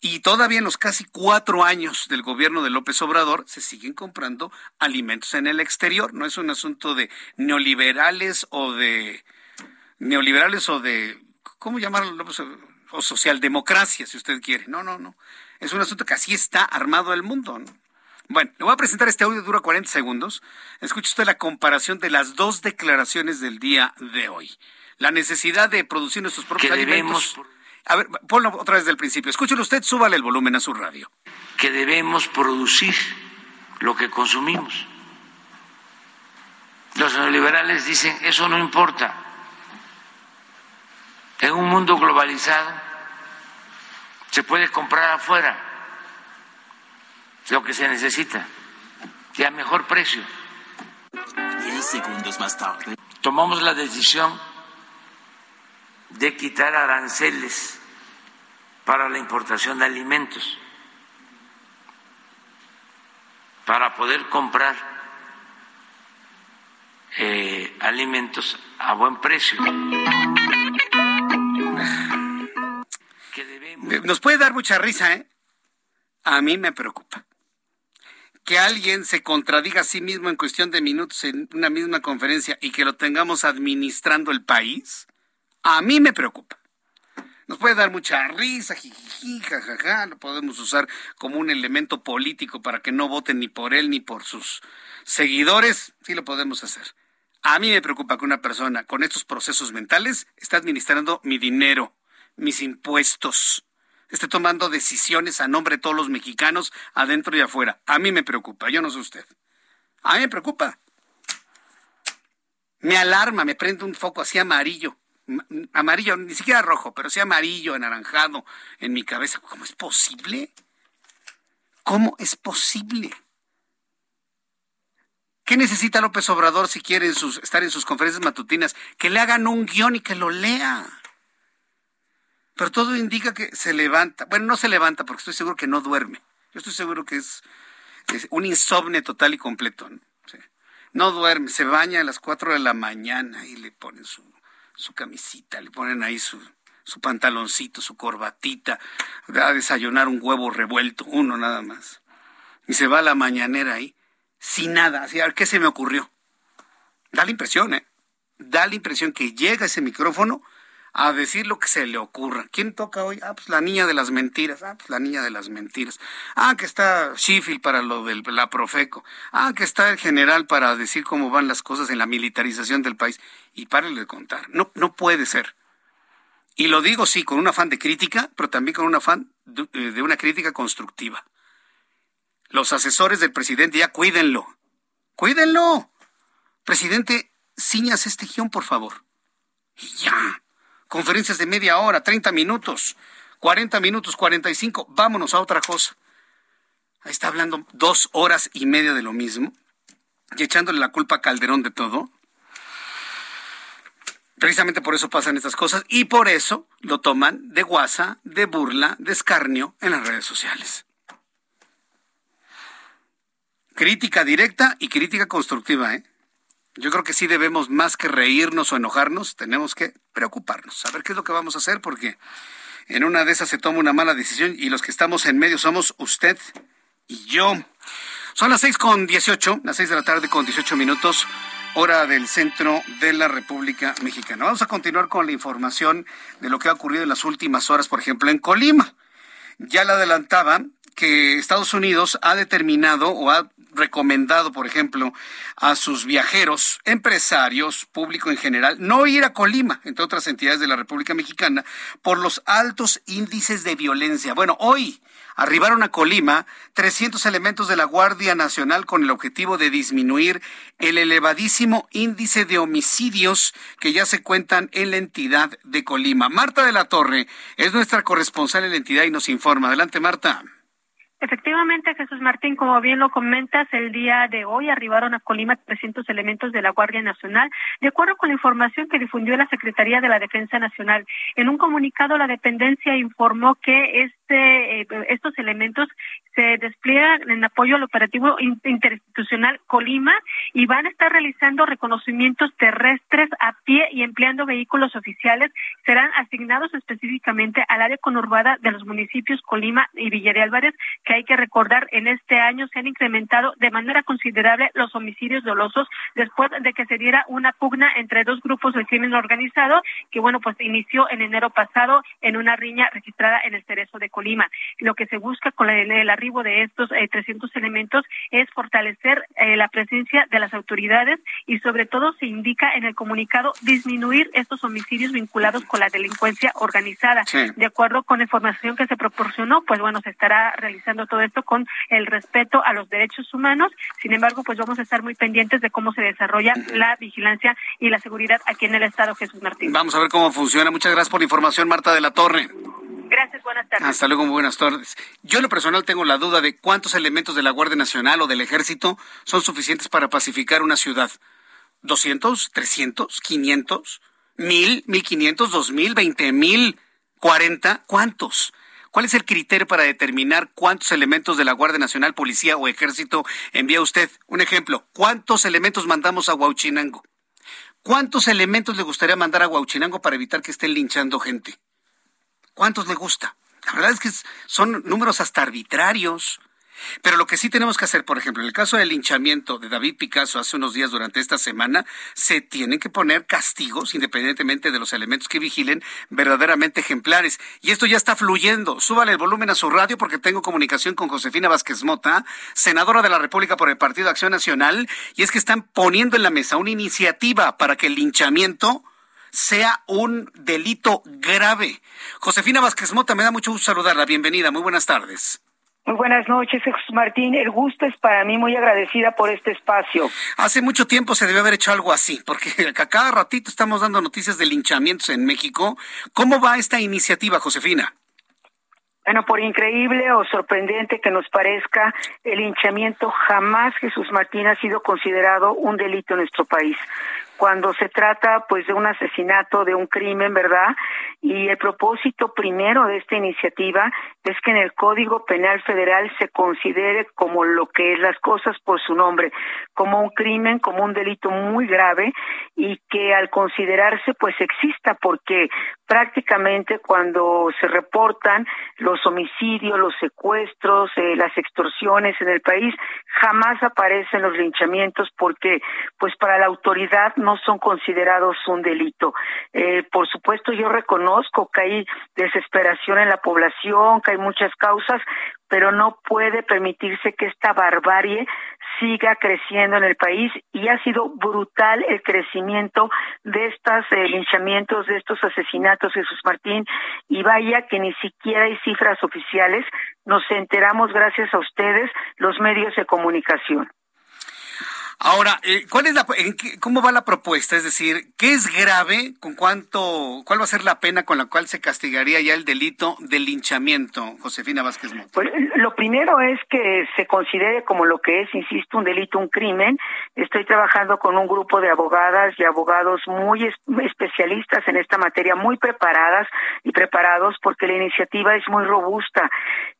Y todavía en los casi cuatro años del gobierno de López Obrador se siguen comprando alimentos en el exterior. No es un asunto de neoliberales o de neoliberales o de ¿cómo llamarlo? O socialdemocracia, si usted quiere. No, no, no. Es un asunto que así está armado el mundo. Bueno, le voy a presentar este audio, dura 40 segundos. Escuche usted la comparación de las dos declaraciones del día de hoy. La necesidad de producir nuestros propios alimentos. A ver, ponlo otra vez del principio. Escúchelo usted, súbale el volumen a su radio. Que debemos producir lo que consumimos. Los neoliberales dicen, eso no importa. En un mundo globalizado se puede comprar afuera lo que se necesita y a mejor precio. Diez segundos más tarde. Tomamos la decisión de quitar aranceles para la importación de alimentos, para poder comprar eh, alimentos a buen precio. Nos puede dar mucha risa, ¿eh? A mí me preocupa. Que alguien se contradiga a sí mismo en cuestión de minutos en una misma conferencia y que lo tengamos administrando el país, a mí me preocupa. Nos puede dar mucha risa, jiji, jajaja, lo podemos usar como un elemento político para que no voten ni por él ni por sus seguidores, sí lo podemos hacer. A mí me preocupa que una persona con estos procesos mentales está administrando mi dinero, mis impuestos, esté tomando decisiones a nombre de todos los mexicanos adentro y afuera. A mí me preocupa, yo no sé usted. A mí me preocupa. Me alarma, me prende un foco así amarillo amarillo, ni siquiera rojo, pero sí amarillo, anaranjado en mi cabeza. ¿Cómo es posible? ¿Cómo es posible? ¿Qué necesita López Obrador si quiere estar en sus conferencias matutinas? Que le hagan un guion y que lo lea. Pero todo indica que se levanta. Bueno, no se levanta porque estoy seguro que no duerme. Yo estoy seguro que es, un insomnio total y completo. ¿no? duerme, se baña a las 4 de la mañana y le ponen su su camisita, le ponen ahí su, pantaloncito, su corbatita, a desayunar un huevo revuelto, uno nada más. Y se va a la mañanera ahí, sin nada, así, a ver qué se me ocurrió. Da la impresión, ¿eh? Da la impresión que llega ese micrófono a decir lo que se le ocurra. ¿Quién toca hoy? Ah, pues la niña de las mentiras. Ah, pues la niña de las mentiras. Ah, que está Sheffield para lo de la Profeco. Ah, que está el general para decir cómo van las cosas en la militarización del país. Y párenle de contar. No, no puede ser. Y lo digo sí, con un afán de crítica, pero también con un afán de, eh, una crítica constructiva. Los asesores del presidente ya cuídenlo. Cuídenlo. Presidente, ciñas este guion, por favor. Y ya conferencias de media hora, 30 minutos, 40 minutos, 45, vámonos a otra cosa. Ahí está hablando dos horas y media de lo mismo y echándole la culpa a Calderón de todo. Precisamente por eso pasan estas cosas y por eso lo toman de guasa, de burla, de escarnio en las redes sociales. Crítica directa y crítica constructiva, ¿eh? Yo creo que sí debemos más que reírnos o enojarnos, tenemos que preocuparnos, a ver qué es lo que vamos a hacer, porque en una de esas se toma una mala decisión y los que estamos en medio somos usted y yo. Son las seis con dieciocho, las seis de la tarde con dieciocho minutos, hora del centro de la República Mexicana. Vamos a continuar con la información de lo que ha ocurrido en las últimas horas, por ejemplo, en Colima. Ya le adelantaba que Estados Unidos ha determinado o ha recomendado, por ejemplo, a sus viajeros, empresarios, público en general, no ir a Colima, entre otras entidades de la República Mexicana, por los altos índices de violencia. Bueno, hoy arribaron a Colima 300 elementos de la Guardia Nacional con el objetivo de disminuir el elevadísimo índice de homicidios que ya se cuentan en la entidad de Colima. Marta de la Torre es nuestra corresponsal en la entidad y nos informa. Adelante, Marta. Efectivamente, Jesús Martín, como bien lo comentas, el día de hoy arribaron a Colima 300 elementos de la Guardia Nacional, de acuerdo con la información que difundió la Secretaría de la Defensa Nacional. En un comunicado, la dependencia informó que este, eh, estos elementos se despliegan en apoyo al operativo interinstitucional Colima y van a estar realizando reconocimientos terrestres a pie y empleando vehículos oficiales. Serán asignados específicamente al área conurbada de los municipios Colima y Villa que hay que recordar en este año se han incrementado de manera considerable los homicidios dolosos después de que se diera una pugna entre dos grupos de crimen organizado que bueno pues inició en enero pasado en una riña registrada en el Cerezo de Colima. Lo que se busca con el, arribo de estos 300 eh, elementos es fortalecer eh, la presencia de las autoridades y sobre todo se indica en el comunicado disminuir estos homicidios vinculados con la delincuencia organizada. De acuerdo con la información que se proporcionó, pues bueno, se estará realizando todo esto con el respeto a los derechos humanos. Sin embargo, pues vamos a estar muy pendientes de cómo se desarrolla la vigilancia y la seguridad aquí en el Estado, Jesús Martín. Vamos a ver cómo funciona. Muchas gracias por la información, Marta de la Torre. Gracias, buenas tardes. Hasta luego, muy buenas tardes. Yo en lo personal tengo la duda de cuántos elementos de la Guardia Nacional o del Ejército son suficientes para pacificar una ciudad. ¿200? ¿300? ¿500? ¿1000? ¿1500? ¿2000? ¿20000? ¿40? ¿Cuántos? ¿Cuál es el criterio para determinar cuántos elementos de la Guardia Nacional, Policía o Ejército envía usted? Un ejemplo, ¿cuántos elementos mandamos a Huauchinango? ¿Cuántos elementos le gustaría mandar a Huauchinango para evitar que estén linchando gente? ¿Cuántos le gusta? La verdad es que son números hasta arbitrarios. Pero lo que sí tenemos que hacer, por ejemplo, en el caso del linchamiento de David Picasso hace unos días durante esta semana, se tienen que poner castigos, independientemente de los elementos que vigilen, verdaderamente ejemplares. Y esto ya está fluyendo. Súbale el volumen a su radio porque tengo comunicación con Josefina Vázquez Mota, senadora de la República por el Partido Acción Nacional, y es que están poniendo en la mesa una iniciativa para que el linchamiento sea un delito grave. Josefina Vázquez Mota, me da mucho gusto saludarla. Bienvenida, muy buenas tardes. Muy buenas noches, Jesús Martín. El gusto es para mí muy agradecida por este espacio. Hace mucho tiempo se debe haber hecho algo así, porque [LAUGHS] a cada ratito estamos dando noticias de linchamientos en México. ¿Cómo va esta iniciativa, Josefina? Bueno, por increíble o sorprendente que nos parezca, el linchamiento jamás, Jesús Martín, ha sido considerado un delito en nuestro país cuando se trata pues de un asesinato, de un crimen, ¿verdad? Y el propósito primero de esta iniciativa es que en el Código Penal Federal se considere como lo que es las cosas por su nombre, como un crimen, como un delito muy grave y que al considerarse pues exista porque prácticamente cuando se reportan los homicidios, los secuestros, eh, las extorsiones en el país, jamás aparecen los linchamientos porque pues para la autoridad no son considerados un delito. Eh, por supuesto, yo reconozco que hay desesperación en la población, que hay muchas causas, pero no puede permitirse que esta barbarie siga creciendo en el país y ha sido brutal el crecimiento de estos eh, linchamientos, de estos asesinatos, Jesús Martín, y vaya que ni siquiera hay cifras oficiales, nos enteramos gracias a ustedes, los medios de comunicación. Ahora, eh, ¿cuál es la, ¿cómo va la propuesta? Es decir, ¿qué es grave? ¿Con cuánto, cuál va a ser la pena con la cual se castigaría ya el delito de linchamiento, Josefina Vázquez Mota? Pues, lo primero es que se considere como lo que es, insisto, un delito, un crimen. Estoy trabajando con un grupo de abogadas y abogados muy especialistas en esta materia, muy preparadas y preparados porque la iniciativa es muy robusta.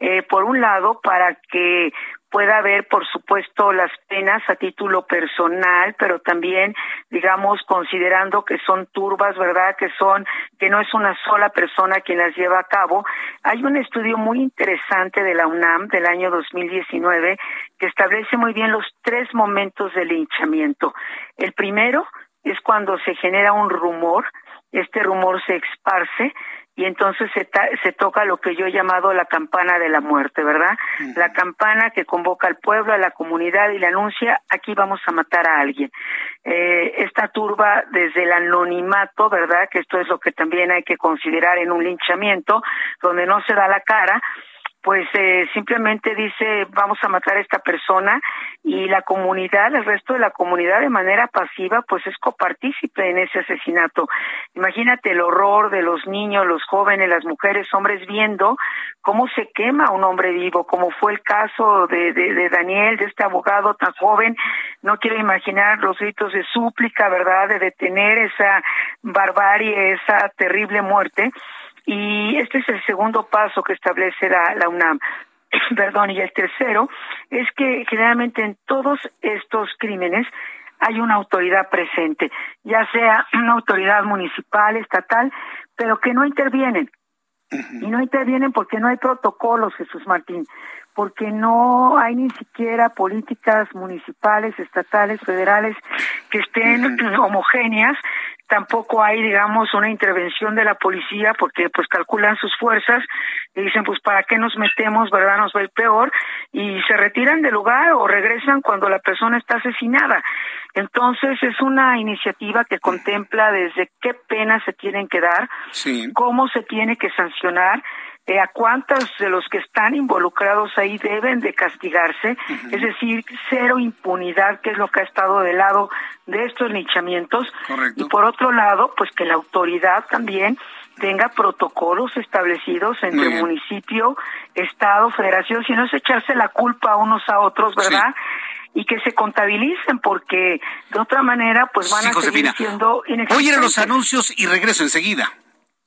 Eh, por un lado, para que pueda haber, por supuesto, las penas a título personal, pero también, digamos, considerando que son turbas, ¿verdad? Que son, que no es una sola persona quien las lleva a cabo. Hay un estudio muy interesante de la UNAM del año 2019 que establece muy bien los tres momentos del linchamiento. El primero es cuando se genera un rumor, este rumor se esparce, y entonces se, se toca lo que yo he llamado la campana de la muerte, ¿verdad? La campana que convoca al pueblo, a la comunidad y le anuncia, aquí vamos a matar a alguien. Eh, esta turba desde el anonimato, ¿verdad? Que esto es lo que también hay que considerar en un linchamiento, donde no se da la cara, pues eh, simplemente dice vamos a matar a esta persona y la comunidad, el resto de la comunidad de manera pasiva pues es copartícipe en ese asesinato. Imagínate el horror de los niños, los jóvenes, las mujeres, hombres viendo cómo se quema un hombre vivo, como fue el caso de, de, de Daniel, de este abogado tan joven. No quiero imaginar los gritos de súplica, ¿verdad?, de detener esa barbarie, esa terrible muerte y este es el segundo paso que establece la, la UNAM. [CLEARS THROAT] Perdón, y el tercero es que generalmente en todos estos crímenes hay una autoridad presente, ya sea [CLEARS THROAT] una autoridad municipal, estatal, pero que no intervienen. Y no intervienen porque no hay protocolos, Jesús Martín, porque no hay ni siquiera políticas municipales, estatales, federales que estén homogéneas. Tampoco hay, digamos, una intervención de la policía porque pues calculan sus fuerzas y dicen, pues para qué nos metemos, ¿verdad? Nos va a ir peor. Y se retiran del lugar o regresan cuando la persona está asesinada. Entonces es una iniciativa que contempla desde qué penas se tienen que dar, cómo se tiene que sancionar, eh, a cuántos de los que están involucrados ahí deben de castigarse, es decir, cero impunidad, que es lo que ha estado del lado de estos linchamientos, y por otro lado, pues que la autoridad también tenga protocolos establecidos entre municipio, estado, federación, si no es echarse la culpa unos a otros, ¿verdad? y que se contabilicen porque de otra manera pues van a seguir siendo Voy a ir a los anuncios y regreso enseguida.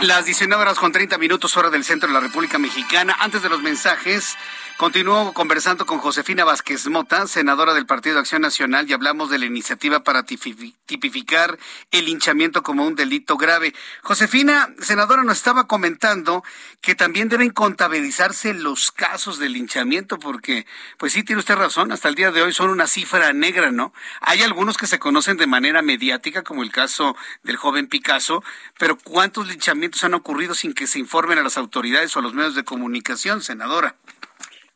las 19 horas con 30 minutos hora del centro de la República Mexicana. Antes de los mensajes, Continúo conversando con Josefina Vázquez Mota, senadora del Partido Acción Nacional, y hablamos de la iniciativa para tipificar el hinchamiento como un delito grave. Josefina, senadora, nos estaba comentando que también deben contabilizarse los casos de linchamiento, porque, pues sí, tiene usted razón, hasta el día de hoy son una cifra negra, ¿no? Hay algunos que se conocen de manera mediática, como el caso del joven Picasso, pero ¿cuántos linchamientos han ocurrido sin que se informen a las autoridades o a los medios de comunicación, senadora?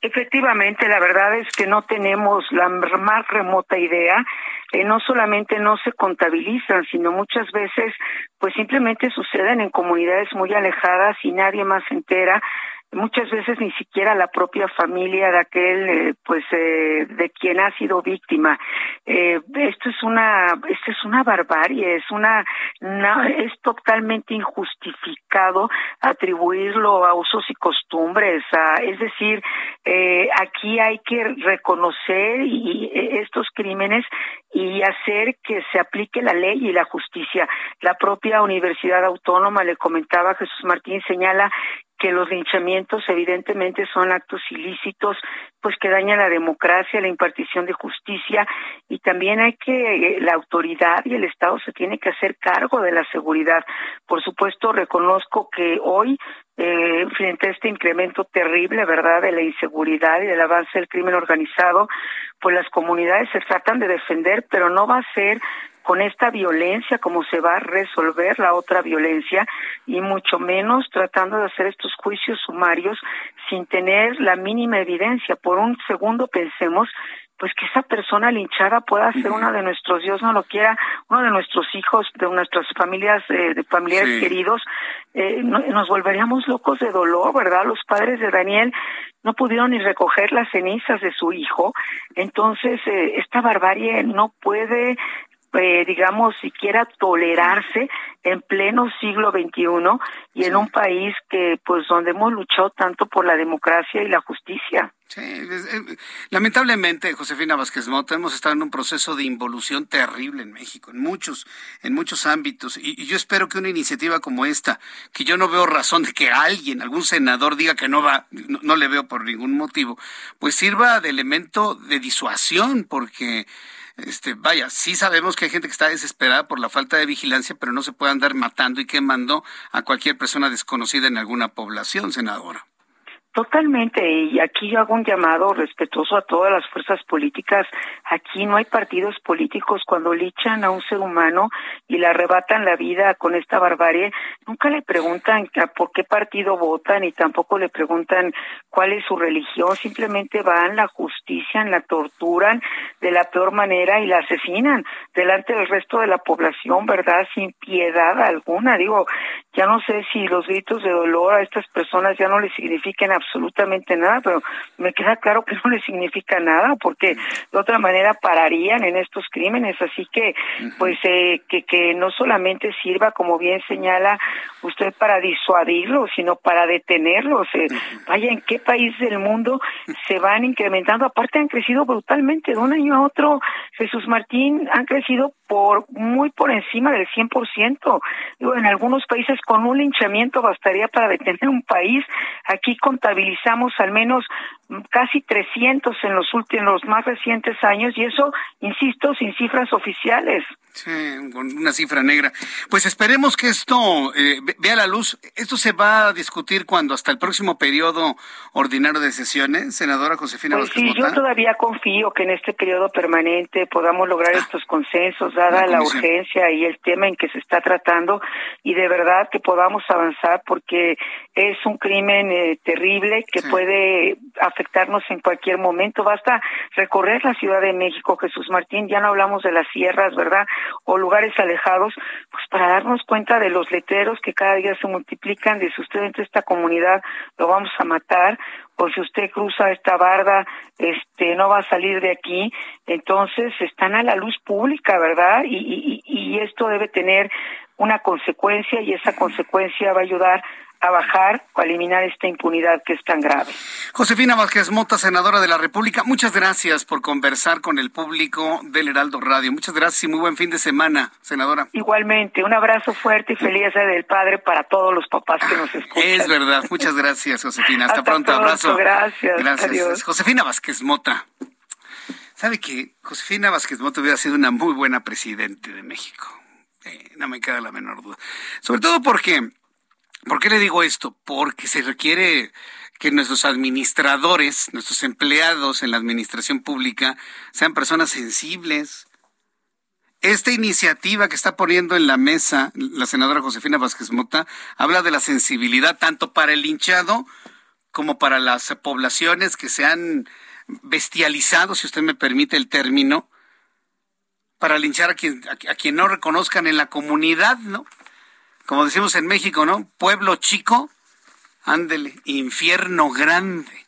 Efectivamente, la verdad es que no tenemos la más remota idea. Eh, no solamente no se contabilizan, sino muchas veces pues simplemente suceden en comunidades muy alejadas y nadie más se entera muchas veces ni siquiera la propia familia de aquel eh, pues eh, de quien ha sido víctima eh, esto es una esto es una barbarie es una es totalmente injustificado atribuirlo a usos y costumbres es decir aquí hay que reconocer y estos crímenes y hacer que se aplique la ley y la justicia. La propia Universidad Autónoma, le comentaba Jesús Martín, señala que los linchamientos evidentemente son actos ilícitos, pues que dañan la democracia, la impartición de justicia y también hay que eh, la autoridad y el Estado se tiene que hacer cargo de la seguridad. Por supuesto, reconozco que hoy eh, frente a este incremento terrible, ¿verdad?, de la inseguridad y del avance del crimen organizado, pues las comunidades se tratan de defender, pero no va a ser con esta violencia como se va a resolver la otra violencia y mucho menos tratando de hacer estos juicios sumarios sin tener la mínima evidencia. Por un segundo pensemos pues que esa persona linchada pueda ser una de nuestros, Dios no lo quiera, uno de nuestros hijos, de nuestras familias, eh, de familiares queridos, eh, nos volveríamos locos de dolor, ¿verdad? Los padres de Daniel no pudieron ni recoger las cenizas de su hijo, entonces eh, esta barbarie no puede eh, digamos, siquiera tolerarse en pleno siglo XXI y en un país que, pues, donde hemos luchado tanto por la democracia y la justicia. Sí, lamentablemente, Josefina Vázquez Mota, hemos estado en un proceso de involución terrible en México, en muchos, en muchos ámbitos, y, yo espero que una iniciativa como esta, que yo no veo razón de que alguien, algún senador diga que no va, no le veo por ningún motivo, pues sirva de elemento de disuasión, porque este, vaya, sí sabemos que hay gente que está desesperada por la falta de vigilancia, pero no se puede andar matando y quemando a cualquier persona desconocida en alguna población, senadora. Totalmente, y aquí yo hago un llamado respetuoso a todas las fuerzas políticas. Aquí no hay partidos políticos cuando lichan a un ser humano y le arrebatan la vida con esta barbarie. Nunca le preguntan por qué partido votan y tampoco le preguntan cuál es su religión. Simplemente van, la justician, la torturan de la peor manera y la asesinan delante del resto de la población, ¿verdad? Sin piedad alguna. Digo, ya no sé si los gritos de dolor a estas personas ya no les significan nada, pero me queda claro que [LAUGHS] no les significa nada porque de otra manera pararían en estos crímenes. Así que, pues, eh, que, que no solamente sirva, como bien señala usted, para disuadirlos, sino para detenerlos. Eh, vaya, ¿en qué país del mundo se van incrementando? Aparte, han crecido brutalmente de un año a otro. Jesús Martín han crecido por muy por encima del 100%. Digo, en algunos países con un linchamiento bastaría para detener un país. Aquí contabilizamos al menos casi 300 en los últimos, más recientes años y eso, insisto, sin cifras oficiales. Sí, con una cifra negra. Pues esperemos que esto eh, vea la luz. Esto se va a discutir cuando hasta el próximo periodo ordinario de sesiones, senadora Josefina pues Sí, yo todavía confío que en este periodo permanente podamos lograr ah. estos consensos, dada la, urgencia y el tema en que se está tratando, y de verdad que podamos avanzar porque es un crimen eh, terrible que puede afectarnos en cualquier momento. Basta recorrer la Ciudad de México, Jesús Martín, ya no hablamos de las sierras, ¿verdad? O lugares alejados, pues para darnos cuenta de los letreros que cada día se multiplican, de si usted entra esta comunidad lo vamos a matar, o si usted cruza esta barda, este, no va a salir de aquí. Entonces están a la luz pública, ¿verdad? Y, y, y esto debe tener una consecuencia y esa consecuencia va a ayudar a bajar o a eliminar esta impunidad que es tan grave. Josefina Vázquez Mota, senadora de la República, muchas gracias por conversar con el público del Heraldo Radio. Muchas gracias y muy buen fin de semana, senadora. Igualmente, un abrazo fuerte y feliz día del Padre para todos los papás que nos escuchan. Es verdad, muchas gracias, Josefina. Hasta, pronto, abrazo. Gracias. Gracias. Josefina Vázquez Mota. ¿Sabe que Josefina Vázquez Mota hubiera sido una muy buena presidente de México? Eh, no me queda la menor duda. Sobre todo porque ¿Por qué le digo esto? Porque se requiere que nuestros administradores, nuestros empleados en la administración pública sean personas sensibles. Esta iniciativa que está poniendo en la mesa la senadora Josefina Vázquez Mota habla de la sensibilidad tanto para el hinchado como para las poblaciones que se han bestializado, si usted me permite el término, para linchar a quien, a quien no reconozcan en la comunidad, ¿no? Como decimos en México, ¿no? Pueblo chico, ándele, infierno grande.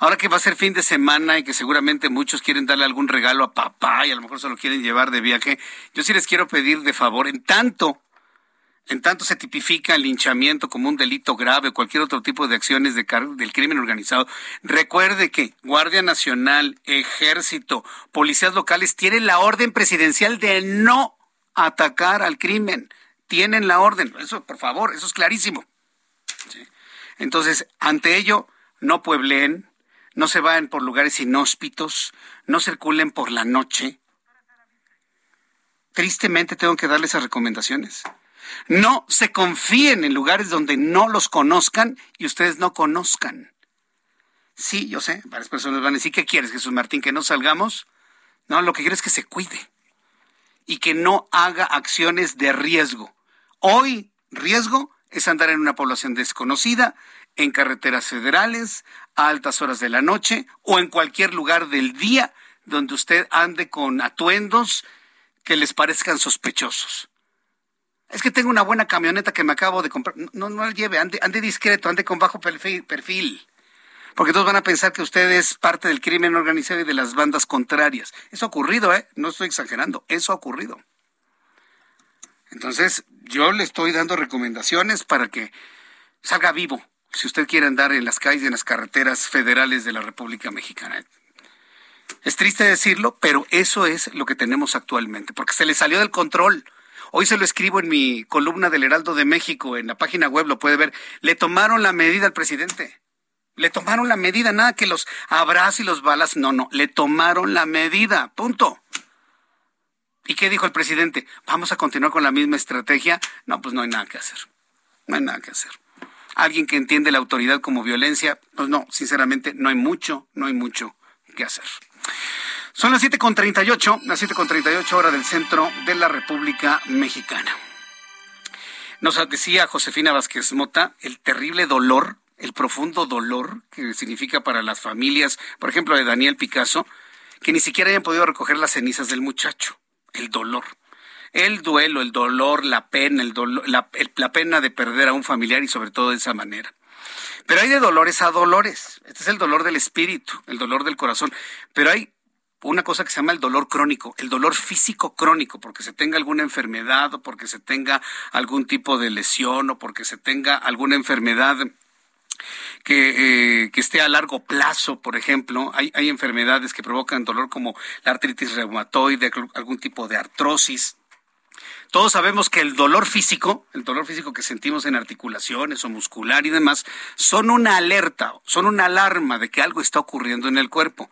Ahora que va a ser fin de semana y que seguramente muchos quieren darle algún regalo a papá y a lo mejor se lo quieren llevar de viaje, yo sí les quiero pedir de favor, en tanto, en tanto se tipifica el linchamiento como un delito grave o cualquier otro tipo de acciones de del crimen organizado, recuerde que Guardia Nacional, Ejército, policías locales tienen la orden presidencial de no atacar al crimen tienen la orden. Eso, por favor, eso es clarísimo. Entonces, ante ello, no puebleen, no se vayan por lugares inhóspitos, no circulen por la noche. Tristemente tengo que darles esas recomendaciones. No se confíen en lugares donde no los conozcan y ustedes no conozcan. Sí, yo sé, varias personas van a decir, ¿qué quieres, Jesús Martín? ¿Que no salgamos? No, lo que quiero es que se cuide y que no haga acciones de riesgo. Hoy, riesgo es andar en una población desconocida, en carreteras federales, a altas horas de la noche o en cualquier lugar del día donde usted ande con atuendos que les parezcan sospechosos. Es que tengo una buena camioneta que me acabo de comprar. No, no la lleve, ande, ande discreto, ande con bajo perfil. Porque todos van a pensar que usted es parte del crimen organizado y de las bandas contrarias. Eso ha ocurrido, ¿eh? No estoy exagerando, eso ha ocurrido. Entonces, yo le estoy dando recomendaciones para que salga vivo, si usted quiere andar en las calles en las carreteras federales de la República Mexicana. Es triste decirlo, pero eso es lo que tenemos actualmente, porque se le salió del control. Hoy se lo escribo en mi columna del Heraldo de México, en la página web lo puede ver. Le tomaron la medida al presidente. Le tomaron la medida, nada que los abrazos y los balas, no, no, le tomaron la medida, punto. ¿Y qué dijo el presidente? ¿Vamos a continuar con la misma estrategia? No, pues no hay nada que hacer. No hay nada que hacer. alguien que entiende la autoridad como violencia, pues no, sinceramente no hay mucho, no hay mucho que hacer. Son las 7.38, las 7.38 horas del centro de la República Mexicana. Nos decía Josefina Vázquez Mota el terrible dolor, el profundo dolor que significa para las familias, por ejemplo, de Daniel Picasso, que ni siquiera hayan podido recoger las cenizas del muchacho. El dolor. El duelo, el dolor, la pena, el la, la pena de perder a un familiar y sobre todo de esa manera. Pero hay de dolores a dolores. Este es el dolor del espíritu, el dolor del corazón. Pero hay una cosa que se llama el dolor crónico, el dolor físico crónico, porque se tenga alguna enfermedad o porque se tenga algún tipo de lesión o porque se tenga alguna enfermedad que, eh, que, esté a largo plazo, por ejemplo. Hay, hay enfermedades que provocan dolor como la artritis reumatoide, algún tipo de artrosis. Todos sabemos que el dolor físico, el dolor físico que sentimos en articulaciones o muscular y demás, son una alerta, son una alarma de que algo está ocurriendo en el cuerpo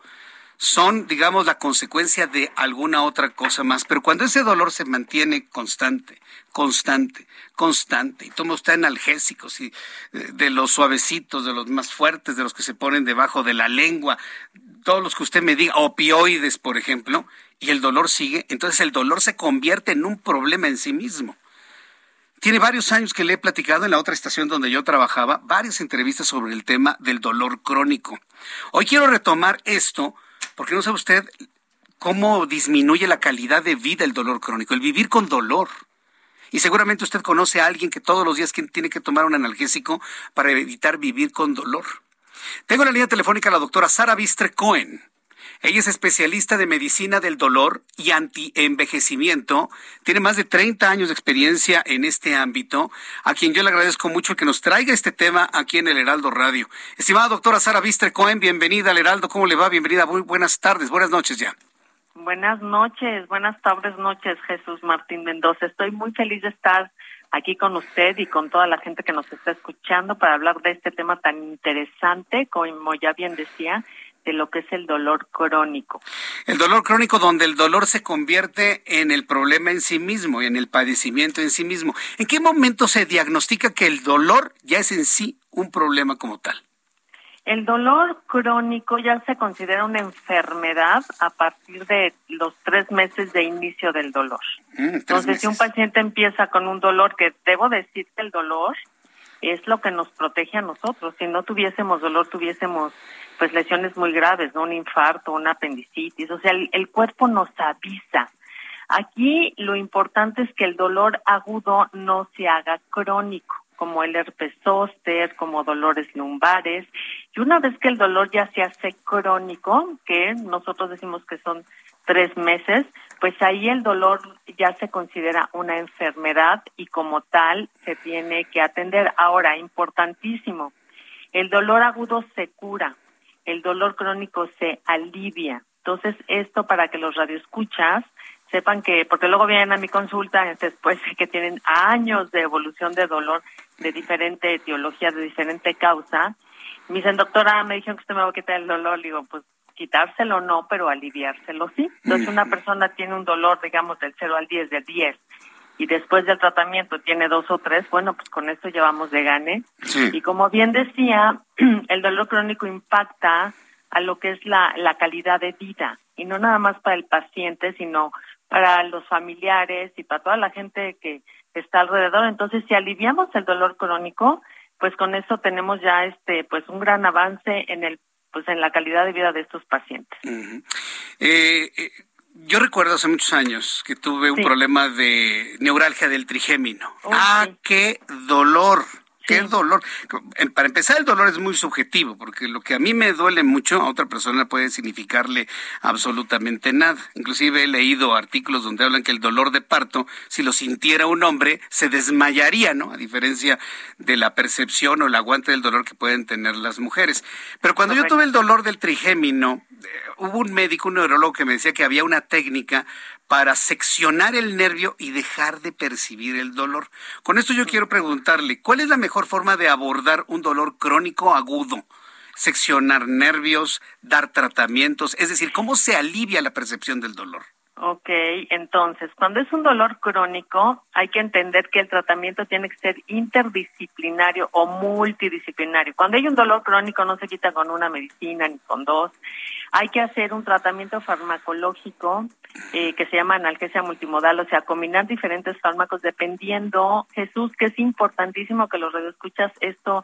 son, digamos, la consecuencia de alguna otra cosa más. Pero cuando ese dolor se mantiene constante, constante, constante, y toma usted analgésicos y eh, de los suavecitos, de los más fuertes, de los que se ponen debajo de la lengua, todos los que usted me diga, opioides, por ejemplo, y el dolor sigue, entonces el dolor se convierte en un problema en sí mismo. Tiene varios años que le he platicado en la otra estación donde yo trabajaba, varias entrevistas sobre el tema del dolor crónico. Hoy quiero retomar esto porque no sabe usted cómo disminuye la calidad de vida el dolor crónico, el vivir con dolor. Y seguramente usted conoce a alguien que todos los días tiene que tomar un analgésico para evitar vivir con dolor. Tengo en la línea telefónica a la doctora Sara Bistre Cohen. Ella es especialista de medicina del dolor y antienvejecimiento. Tiene más de 30 años de experiencia en este ámbito, a quien yo le agradezco mucho que nos traiga este tema aquí en el Heraldo Radio. Estimada doctora Sara Vistre Cohen, bienvenida al Heraldo. ¿Cómo le va? Bienvenida. Muy buenas tardes, buenas noches ya. Buenas noches, buenas tardes, noches, Jesús Martín Mendoza. Estoy muy feliz de estar aquí con usted y con toda la gente que nos está escuchando para hablar de este tema tan interesante, como ya bien decía, de lo que es el dolor crónico. El dolor crónico donde el dolor se convierte en el problema en sí mismo, y en el padecimiento en sí mismo. ¿En qué momento se diagnostica que el dolor ya es en sí un problema como tal? El dolor crónico ya se considera una enfermedad a partir de los tres meses de inicio del dolor. Mm, Entonces, si un paciente empieza con un dolor, que debo decir que el dolor es lo que nos protege a nosotros. Si no tuviésemos dolor, tuviésemos pues lesiones muy graves, ¿no? Un infarto, una apendicitis, o sea, el, cuerpo nos avisa. Aquí lo importante es que el dolor agudo no se haga crónico, como el herpes zóster, como dolores lumbares. Y una vez que el dolor ya se hace crónico, que nosotros decimos que son tres meses, pues ahí el dolor ya se considera una enfermedad y como tal se tiene que atender. Ahora, importantísimo, el dolor agudo se cura, el dolor crónico se alivia. Entonces, esto para que los radioescuchas sepan que, porque luego vienen a mi consulta después de [LAUGHS] que tienen años de evolución de dolor de diferente etiología, de diferente causa, me dicen, doctora, me dijeron que usted me va a quitar el dolor. Digo, pues quitárselo no, pero aliviárselo sí. Entonces, una persona tiene un dolor, digamos, del 0 al 10, de 10, y después del tratamiento tiene dos o tres, bueno, pues con esto llevamos de gane. Y como bien decía, [CLEARS THROAT] el dolor crónico impacta a lo que es la, la calidad de vida, y no nada más para el paciente, sino para los familiares y para toda la gente que está alrededor. Entonces, si aliviamos el dolor crónico, pues con eso tenemos ya este pues un gran avance en el pues en la calidad de vida de estos pacientes. eh, eh yo recuerdo hace muchos años que tuve un problema de neuralgia del trigémino. Oh, ah, qué dolor. Qué dolor. Para empezar, el dolor es muy subjetivo, porque lo que a mí me duele mucho, a otra persona puede significarle absolutamente nada. Inclusive he leído artículos donde hablan que el dolor de parto, si lo sintiera un hombre, se desmayaría, ¿no? A diferencia de la percepción o el aguante del dolor que pueden tener las mujeres. Pero cuando yo tuve el dolor del trigémino, eh, hubo un médico, un neurólogo que me decía que había una técnica para seccionar el nervio y dejar de percibir el dolor. Con esto yo quiero preguntarle, ¿cuál es la mejor forma de abordar un dolor crónico agudo? Seccionar nervios, dar tratamientos, es decir, ¿cómo se alivia la percepción del dolor? Ok, entonces, cuando es un dolor crónico, hay que entender que el tratamiento tiene que ser interdisciplinario o multidisciplinario. Cuando hay un dolor crónico no se quita con una medicina ni con dos. Hay que hacer un tratamiento farmacológico eh, que se llama analgesia multimodal, o sea, combinar diferentes fármacos dependiendo, Jesús, que es importantísimo que los radioescuchas esto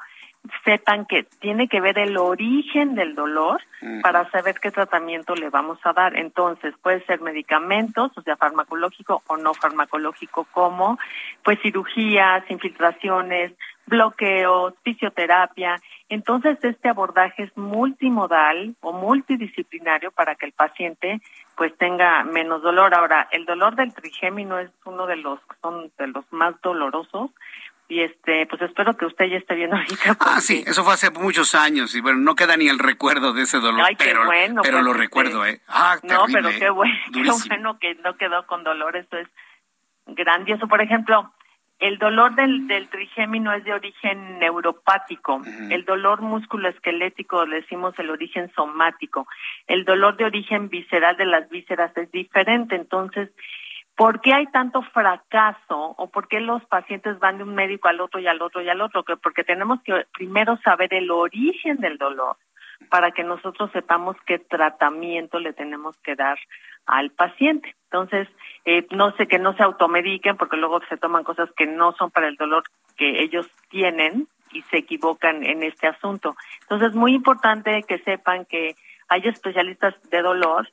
sepan que tiene que ver el origen del dolor para saber qué tratamiento le vamos a dar. Entonces, puede ser medicamentos, o sea, farmacológico o no farmacológico, como pues cirugías, infiltraciones, bloqueos, fisioterapia. Entonces, este abordaje es multimodal o multidisciplinario para que el paciente pues tenga menos dolor. Ahora, el dolor del trigémino es uno de los son de los más dolorosos y este pues espero que usted ya esté viendo ahorita. Ah, sí, eso fue hace muchos años y bueno, no queda ni el recuerdo de ese dolor, Ay, pero, bueno, pero pues, lo este, recuerdo, ¿eh? Ah, no, pero qué bueno, [LAUGHS] qué bueno que no quedó con dolor, eso es grandioso. Por ejemplo, el dolor del, del trigémino es de origen neuropático, el dolor musculoesquelético le decimos el origen somático, el dolor de origen visceral de las vísceras es diferente, entonces ¿Por qué hay tanto fracaso o por qué los pacientes van de un médico al otro y al otro y al otro? Que porque tenemos que primero saber el origen del dolor para que nosotros sepamos qué tratamiento le tenemos que dar al paciente. Entonces, eh, no sé que no se automediquen porque luego se toman cosas que no son para el dolor que ellos tienen y se equivocan en este asunto. Entonces, es muy importante que sepan que hay especialistas de dolor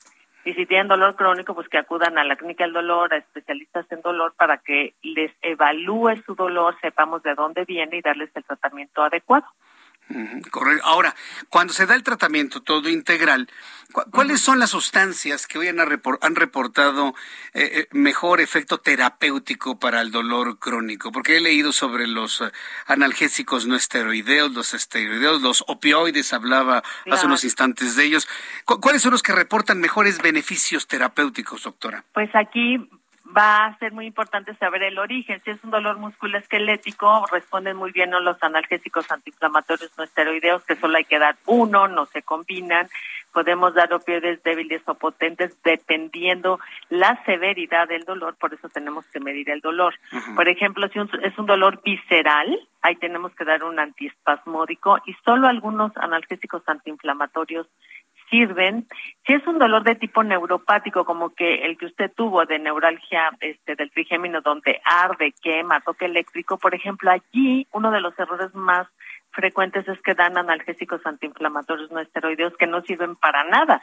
y si tienen dolor crónico, pues que acudan a la clínica del dolor, a especialistas en dolor para que les evalúe su dolor, sepamos de dónde viene y darles el tratamiento adecuado. Correcto. Ahora, cuando se da el tratamiento todo integral, ¿cu- ¿cuáles son las sustancias que hoy han, repor- han reportado eh, eh, mejor efecto terapéutico para el dolor crónico? Porque he leído sobre los eh, analgésicos no esteroideos, los esteroideos, los opioides, hablaba hace unos instantes de ellos. ¿Cu- ¿Cuáles son los que reportan mejores beneficios terapéuticos, doctora? Pues aquí va a ser muy importante saber el origen. Si es un dolor musculoesquelético, responden muy bien los analgésicos antiinflamatorios no esteroideos, que solo hay que dar uno, no se combinan. Podemos dar opioides débiles o potentes dependiendo la severidad del dolor, por eso tenemos que medir el dolor. Por ejemplo, si un- es un dolor visceral, ahí tenemos que dar un antiespasmódico y solo algunos analgésicos antiinflamatorios sirven. Si es un dolor de tipo neuropático, como que el que usted tuvo de neuralgia este, del trigémino, donde arde, quema, toque eléctrico, por ejemplo, allí uno de los errores más frecuentes es que dan analgésicos antiinflamatorios no esteroideos que no sirven para nada.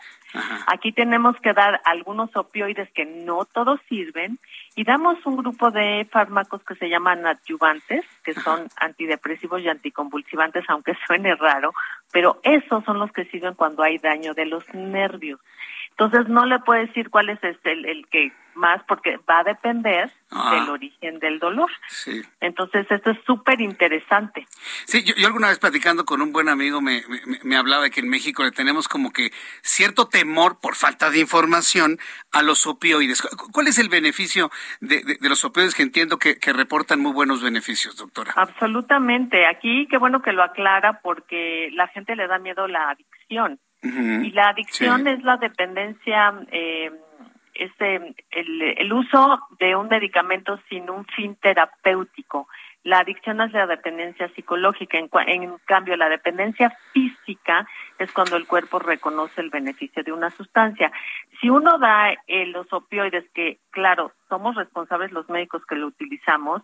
Aquí tenemos que dar algunos opioides que no todos sirven y damos un grupo de fármacos que se llaman adyuvantes, que son antidepresivos y anticonvulsivantes, aunque [LAUGHS] suene raro, pero esos son los que sirven cuando hay daño de los nervios. Entonces no le puedo decir cuál es este, el, el que más, porque va a depender Ah. del origen del dolor. Sí. Entonces esto es súper interesante. Sí, yo, yo alguna vez platicando con un buen amigo me, me- me hablaba de que en México le tenemos como que cierto temor por falta de información a los opioides. ¿Cu- ¿Cuál es el beneficio de, de- de los opioides que entiendo que, que reportan muy buenos beneficios, doctora? Absolutamente. Aquí qué bueno que lo aclara porque la gente le da miedo la adicción. Y la adicción Sí. es la dependencia, eh, este, el, el uso de un medicamento sin un fin terapéutico. La adicción es la dependencia psicológica, en, en cambio la dependencia física es cuando el cuerpo reconoce el beneficio de una sustancia. Si uno da eh, los opioides, que claro, somos responsables los médicos que lo utilizamos,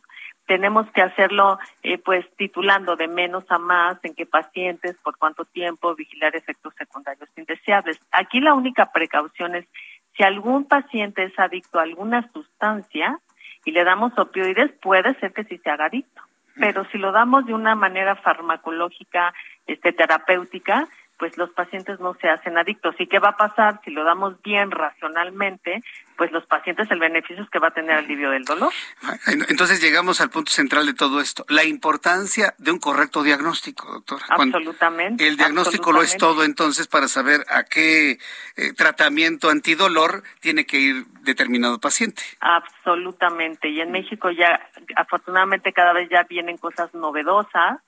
tenemos que hacerlo eh, pues titulando de menos a más, en qué pacientes, por cuánto tiempo, vigilar efectos secundarios indeseables. Aquí la única precaución es si algún paciente es adicto a alguna sustancia y le damos opioides, puede ser que sí se haga adicto. Pero si lo damos de una manera farmacológica, este, terapéutica, pues los pacientes no se hacen adictos. ¿Y qué va a pasar si lo damos bien racionalmente? Pues los pacientes el beneficio es que va a tener alivio del dolor. Entonces llegamos al punto central de todo esto, la importancia de un correcto diagnóstico, doctora. Cuando Absolutamente. el diagnóstico lo es todo entonces para saber a qué eh, tratamiento antidolor tiene que ir determinado paciente. Absolutamente. Y en México ya, afortunadamente, cada vez ya vienen cosas novedosas,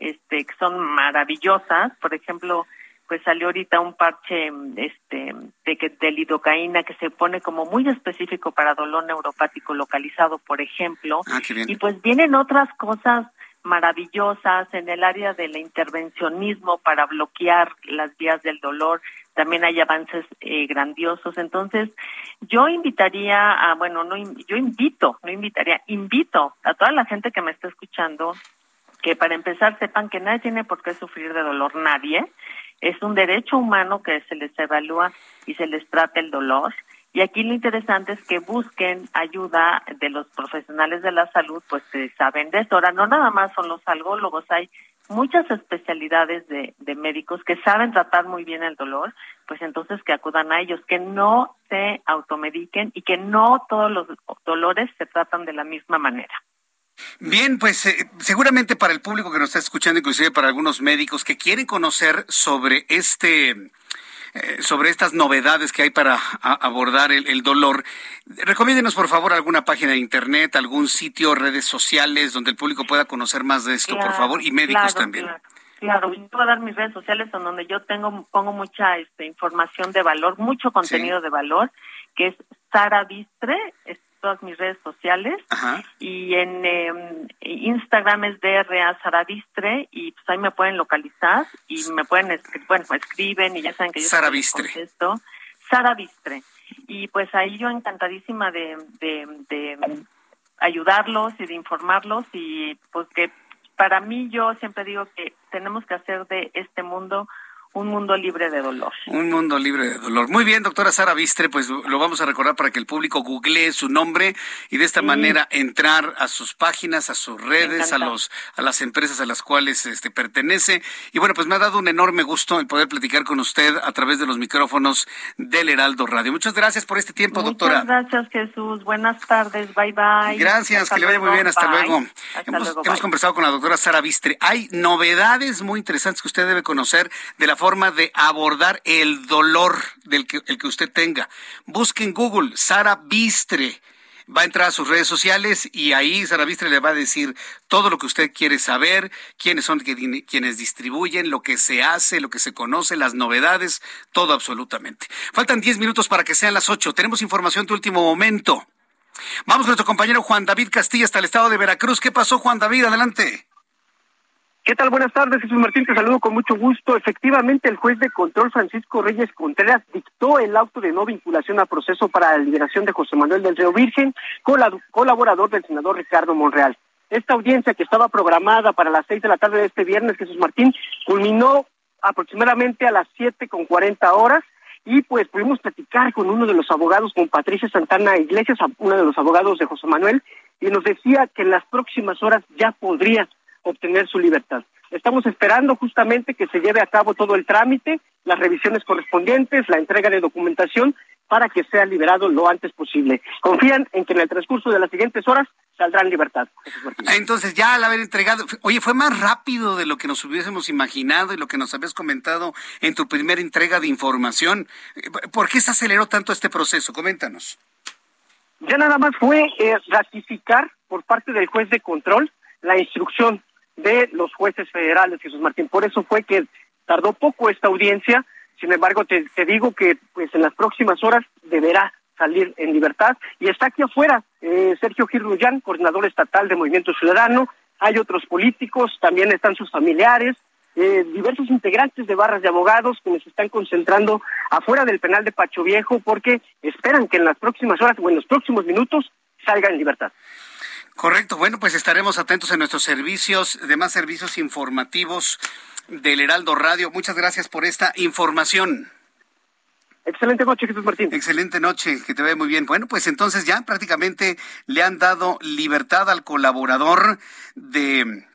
este, que son maravillosas. Por ejemplo, pues salió ahorita un parche este de, de lidocaína que se pone como muy específico para dolor neuropático localizado, por ejemplo. Ah, y pues vienen otras cosas maravillosas en el área del intervencionismo para bloquear las vías del dolor. También hay avances eh, grandiosos. Entonces, yo invitaría a, bueno, no, yo invito, no invitaría, invito a toda la gente que me está escuchando que para empezar sepan que nadie tiene por qué sufrir de dolor, nadie. Es un derecho humano que se les evalúa y se les trata el dolor. Y aquí lo interesante es que busquen ayuda de los profesionales de la salud, pues que saben de esto. Ahora, no nada más son los algólogos, hay muchas especialidades de, de médicos que saben tratar muy bien el dolor, pues entonces que acudan a ellos, que no se automediquen y que no todos los dolores se tratan de la misma manera. Bien, pues eh, seguramente para el público que nos está escuchando, inclusive para algunos médicos que quieren conocer sobre este eh, sobre estas novedades que hay para abordar el, dolor. Recomiéndenos, por favor, alguna página de internet, algún sitio, redes sociales, donde el público pueda conocer más de esto, por favor, y médicos también. Claro. yo puedo dar mis redes sociales en donde yo tengo pongo mucha este, información de valor, mucho contenido de valor, que es Sara Bistre, todas mis redes sociales y en em, Instagram es DRA Saravistre y pues ahí me pueden localizar y me pueden escribir, bueno, me escriben y ya saben que yo Saravistre. Sara Saravistre. Y pues ahí yo encantadísima de, de, de ayudarlos y de informarlos y pues que para mí yo siempre digo que tenemos que hacer de este mundo un mundo libre de dolor. Un mundo libre de dolor. Muy bien, doctora Sara Vistre, pues lo vamos a recordar para que el público googlee su nombre y de esta manera entrar a sus páginas, a sus redes, a los a las empresas a las cuales este pertenece. Y bueno, pues me ha dado un enorme gusto el poder platicar con usted a través de los micrófonos del Heraldo Radio. Muchas gracias por este tiempo, doctora. Muchas gracias, Jesús. Buenas tardes. Bye bye. Gracias, que le vaya muy bien. Hasta luego. hemos, hemos conversado con la doctora Sara Vistre. Hay novedades muy interesantes que usted debe conocer de la forma de abordar el dolor del que, el que usted tenga. Busque en Google Sara Bistre. Va a entrar a sus redes sociales y ahí Sara Bistre le va a decir todo lo que usted quiere saber, quiénes son quienes distribuyen, lo que se hace, lo que se conoce, las novedades, todo absolutamente. Faltan 10 minutos para que sean las 8. Tenemos información de último momento. Vamos con nuestro compañero Juan David Castilla hasta el estado de Veracruz. ¿Qué pasó, Juan David? Adelante. ¿Qué tal? Buenas tardes, Jesús Martín, te saludo con mucho gusto. Efectivamente, el juez de control Francisco Reyes Contreras dictó el auto de no vinculación a proceso para la liberación de José Manuel del Río Virgen, colaborador del senador Ricardo Monreal. Esta audiencia que estaba programada para las seis de la tarde de este viernes, Jesús Martín, culminó aproximadamente a las siete con cuarenta horas y pues pudimos platicar con uno de los abogados, con Patricia Santana Iglesias, uno de los abogados de José Manuel, y nos decía que en las próximas horas ya podría obtener su libertad. Estamos esperando justamente que se lleve a cabo todo el trámite, las revisiones correspondientes, la entrega de documentación para que sea liberado lo antes posible. Confían en que en el transcurso de las siguientes horas saldrá en libertad. Entonces, ya al haber entregado, oye, fue más rápido de lo que nos hubiésemos imaginado y lo que nos habías comentado en tu primera entrega de información. ¿Por qué se aceleró tanto este proceso? Coméntanos. Ya nada más fue eh, ratificar por parte del juez de control la instrucción de los jueces federales, Jesús Martín. Por eso fue que tardó poco esta audiencia. Sin embargo, te, digo que pues en las próximas horas deberá salir en libertad. Y está aquí afuera eh, Sergio Girrullán, coordinador estatal de Movimiento Ciudadano. Hay otros políticos, también están sus familiares, eh, diversos integrantes de barras de abogados que se están concentrando afuera del penal de Pacho Viejo porque esperan que en las próximas horas o en los próximos minutos salga en libertad. Correcto. Bueno, pues estaremos atentos en nuestros servicios, demás servicios informativos del Heraldo Radio. Muchas gracias por esta información. Excelente noche, Jesús Martín. Excelente noche, que te vea muy bien. Bueno, pues entonces ya prácticamente le han dado libertad al colaborador de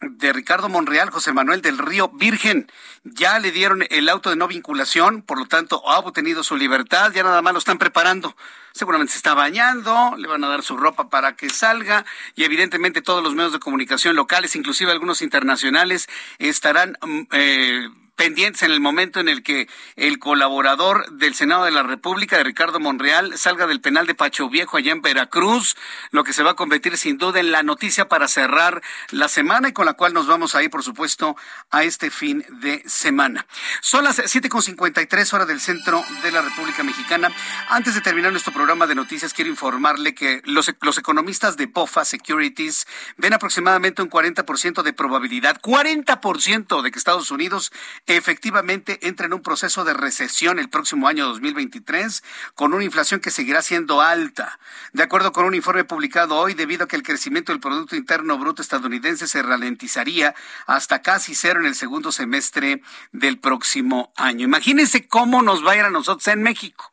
de Ricardo Monreal, José Manuel del Río Virgen. Ya le dieron el auto de no vinculación, por lo tanto ha obtenido su libertad, ya nada más lo están preparando. Seguramente se está bañando, le van a dar su ropa para que salga y evidentemente todos los medios de comunicación locales, inclusive algunos internacionales, estarán... Mm, eh, pendientes en el momento en el que el colaborador del Senado de la República, de Ricardo Monreal, salga del penal de Pacho Viejo allá en Veracruz, lo que se va a convertir sin duda en la noticia para cerrar la semana y con la cual nos vamos a ir, por supuesto, a este fin de semana. Son las 7.53 horas del centro de la República Mexicana. Antes de terminar nuestro programa de noticias, quiero informarle que los, economistas de POFA Securities ven aproximadamente un 40% de probabilidad, 40% de que Estados Unidos efectivamente entra en un proceso de recesión el próximo año 2023 con una inflación que seguirá siendo alta. De acuerdo con un informe publicado hoy, debido a que el crecimiento del Producto Interno Bruto estadounidense se ralentizaría hasta casi cero en el segundo semestre del próximo año. Imagínense cómo nos va a ir a nosotros en México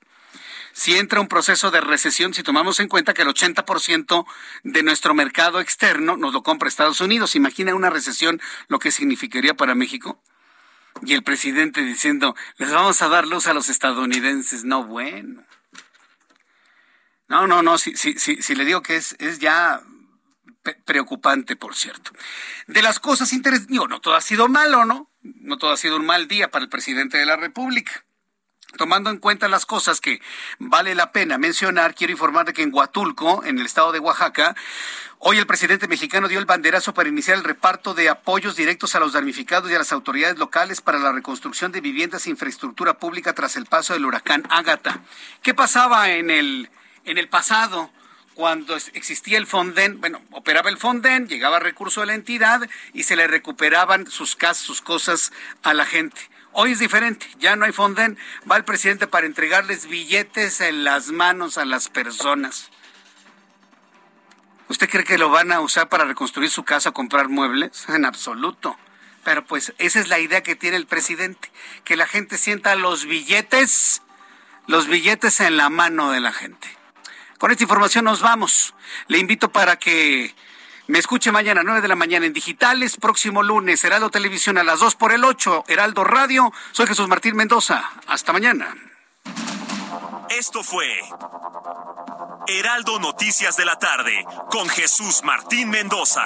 si entra un proceso de recesión, si tomamos en cuenta que el 80% de nuestro mercado externo nos lo compra Estados Unidos. Imagina una recesión lo que significaría para México y el presidente diciendo, les vamos a dar luz a los estadounidenses. No, bueno. No, no, no, si, si, si, si le digo que es, es ya preocupante, por cierto. De las cosas interesantes, digo, no todo ha sido malo, ¿no? No todo ha sido un mal día para el presidente de la República. Tomando en cuenta las cosas que vale la pena mencionar, quiero informar de que en Huatulco, en el estado de Oaxaca, Hoy el presidente mexicano dio el banderazo para iniciar el reparto de apoyos directos a los damnificados y a las autoridades locales para la reconstrucción de viviendas e infraestructura pública tras el paso del huracán Ágata. ¿Qué pasaba en el, en el pasado? Cuando existía el Fonden, bueno, operaba el Fonden, llegaba recurso a la entidad y se le recuperaban sus casas, sus cosas a la gente. Hoy es diferente, ya no hay Fonden, va el presidente para entregarles billetes en las manos a las personas. ¿Usted cree que lo van a usar para reconstruir su casa, comprar muebles? [LAUGHS] En absoluto. Pero pues esa es la idea que tiene el presidente, que la gente sienta los billetes, los billetes en la mano de la gente. Con esta información nos vamos. Le invito para que me escuche mañana a 9 de la mañana en digitales, próximo lunes, Heraldo Televisión a las 2 por el 8, Heraldo Radio. Soy Jesús Martín Mendoza. Hasta mañana. Esto fue Heraldo Noticias de la tarde con Jesús Martín Mendoza.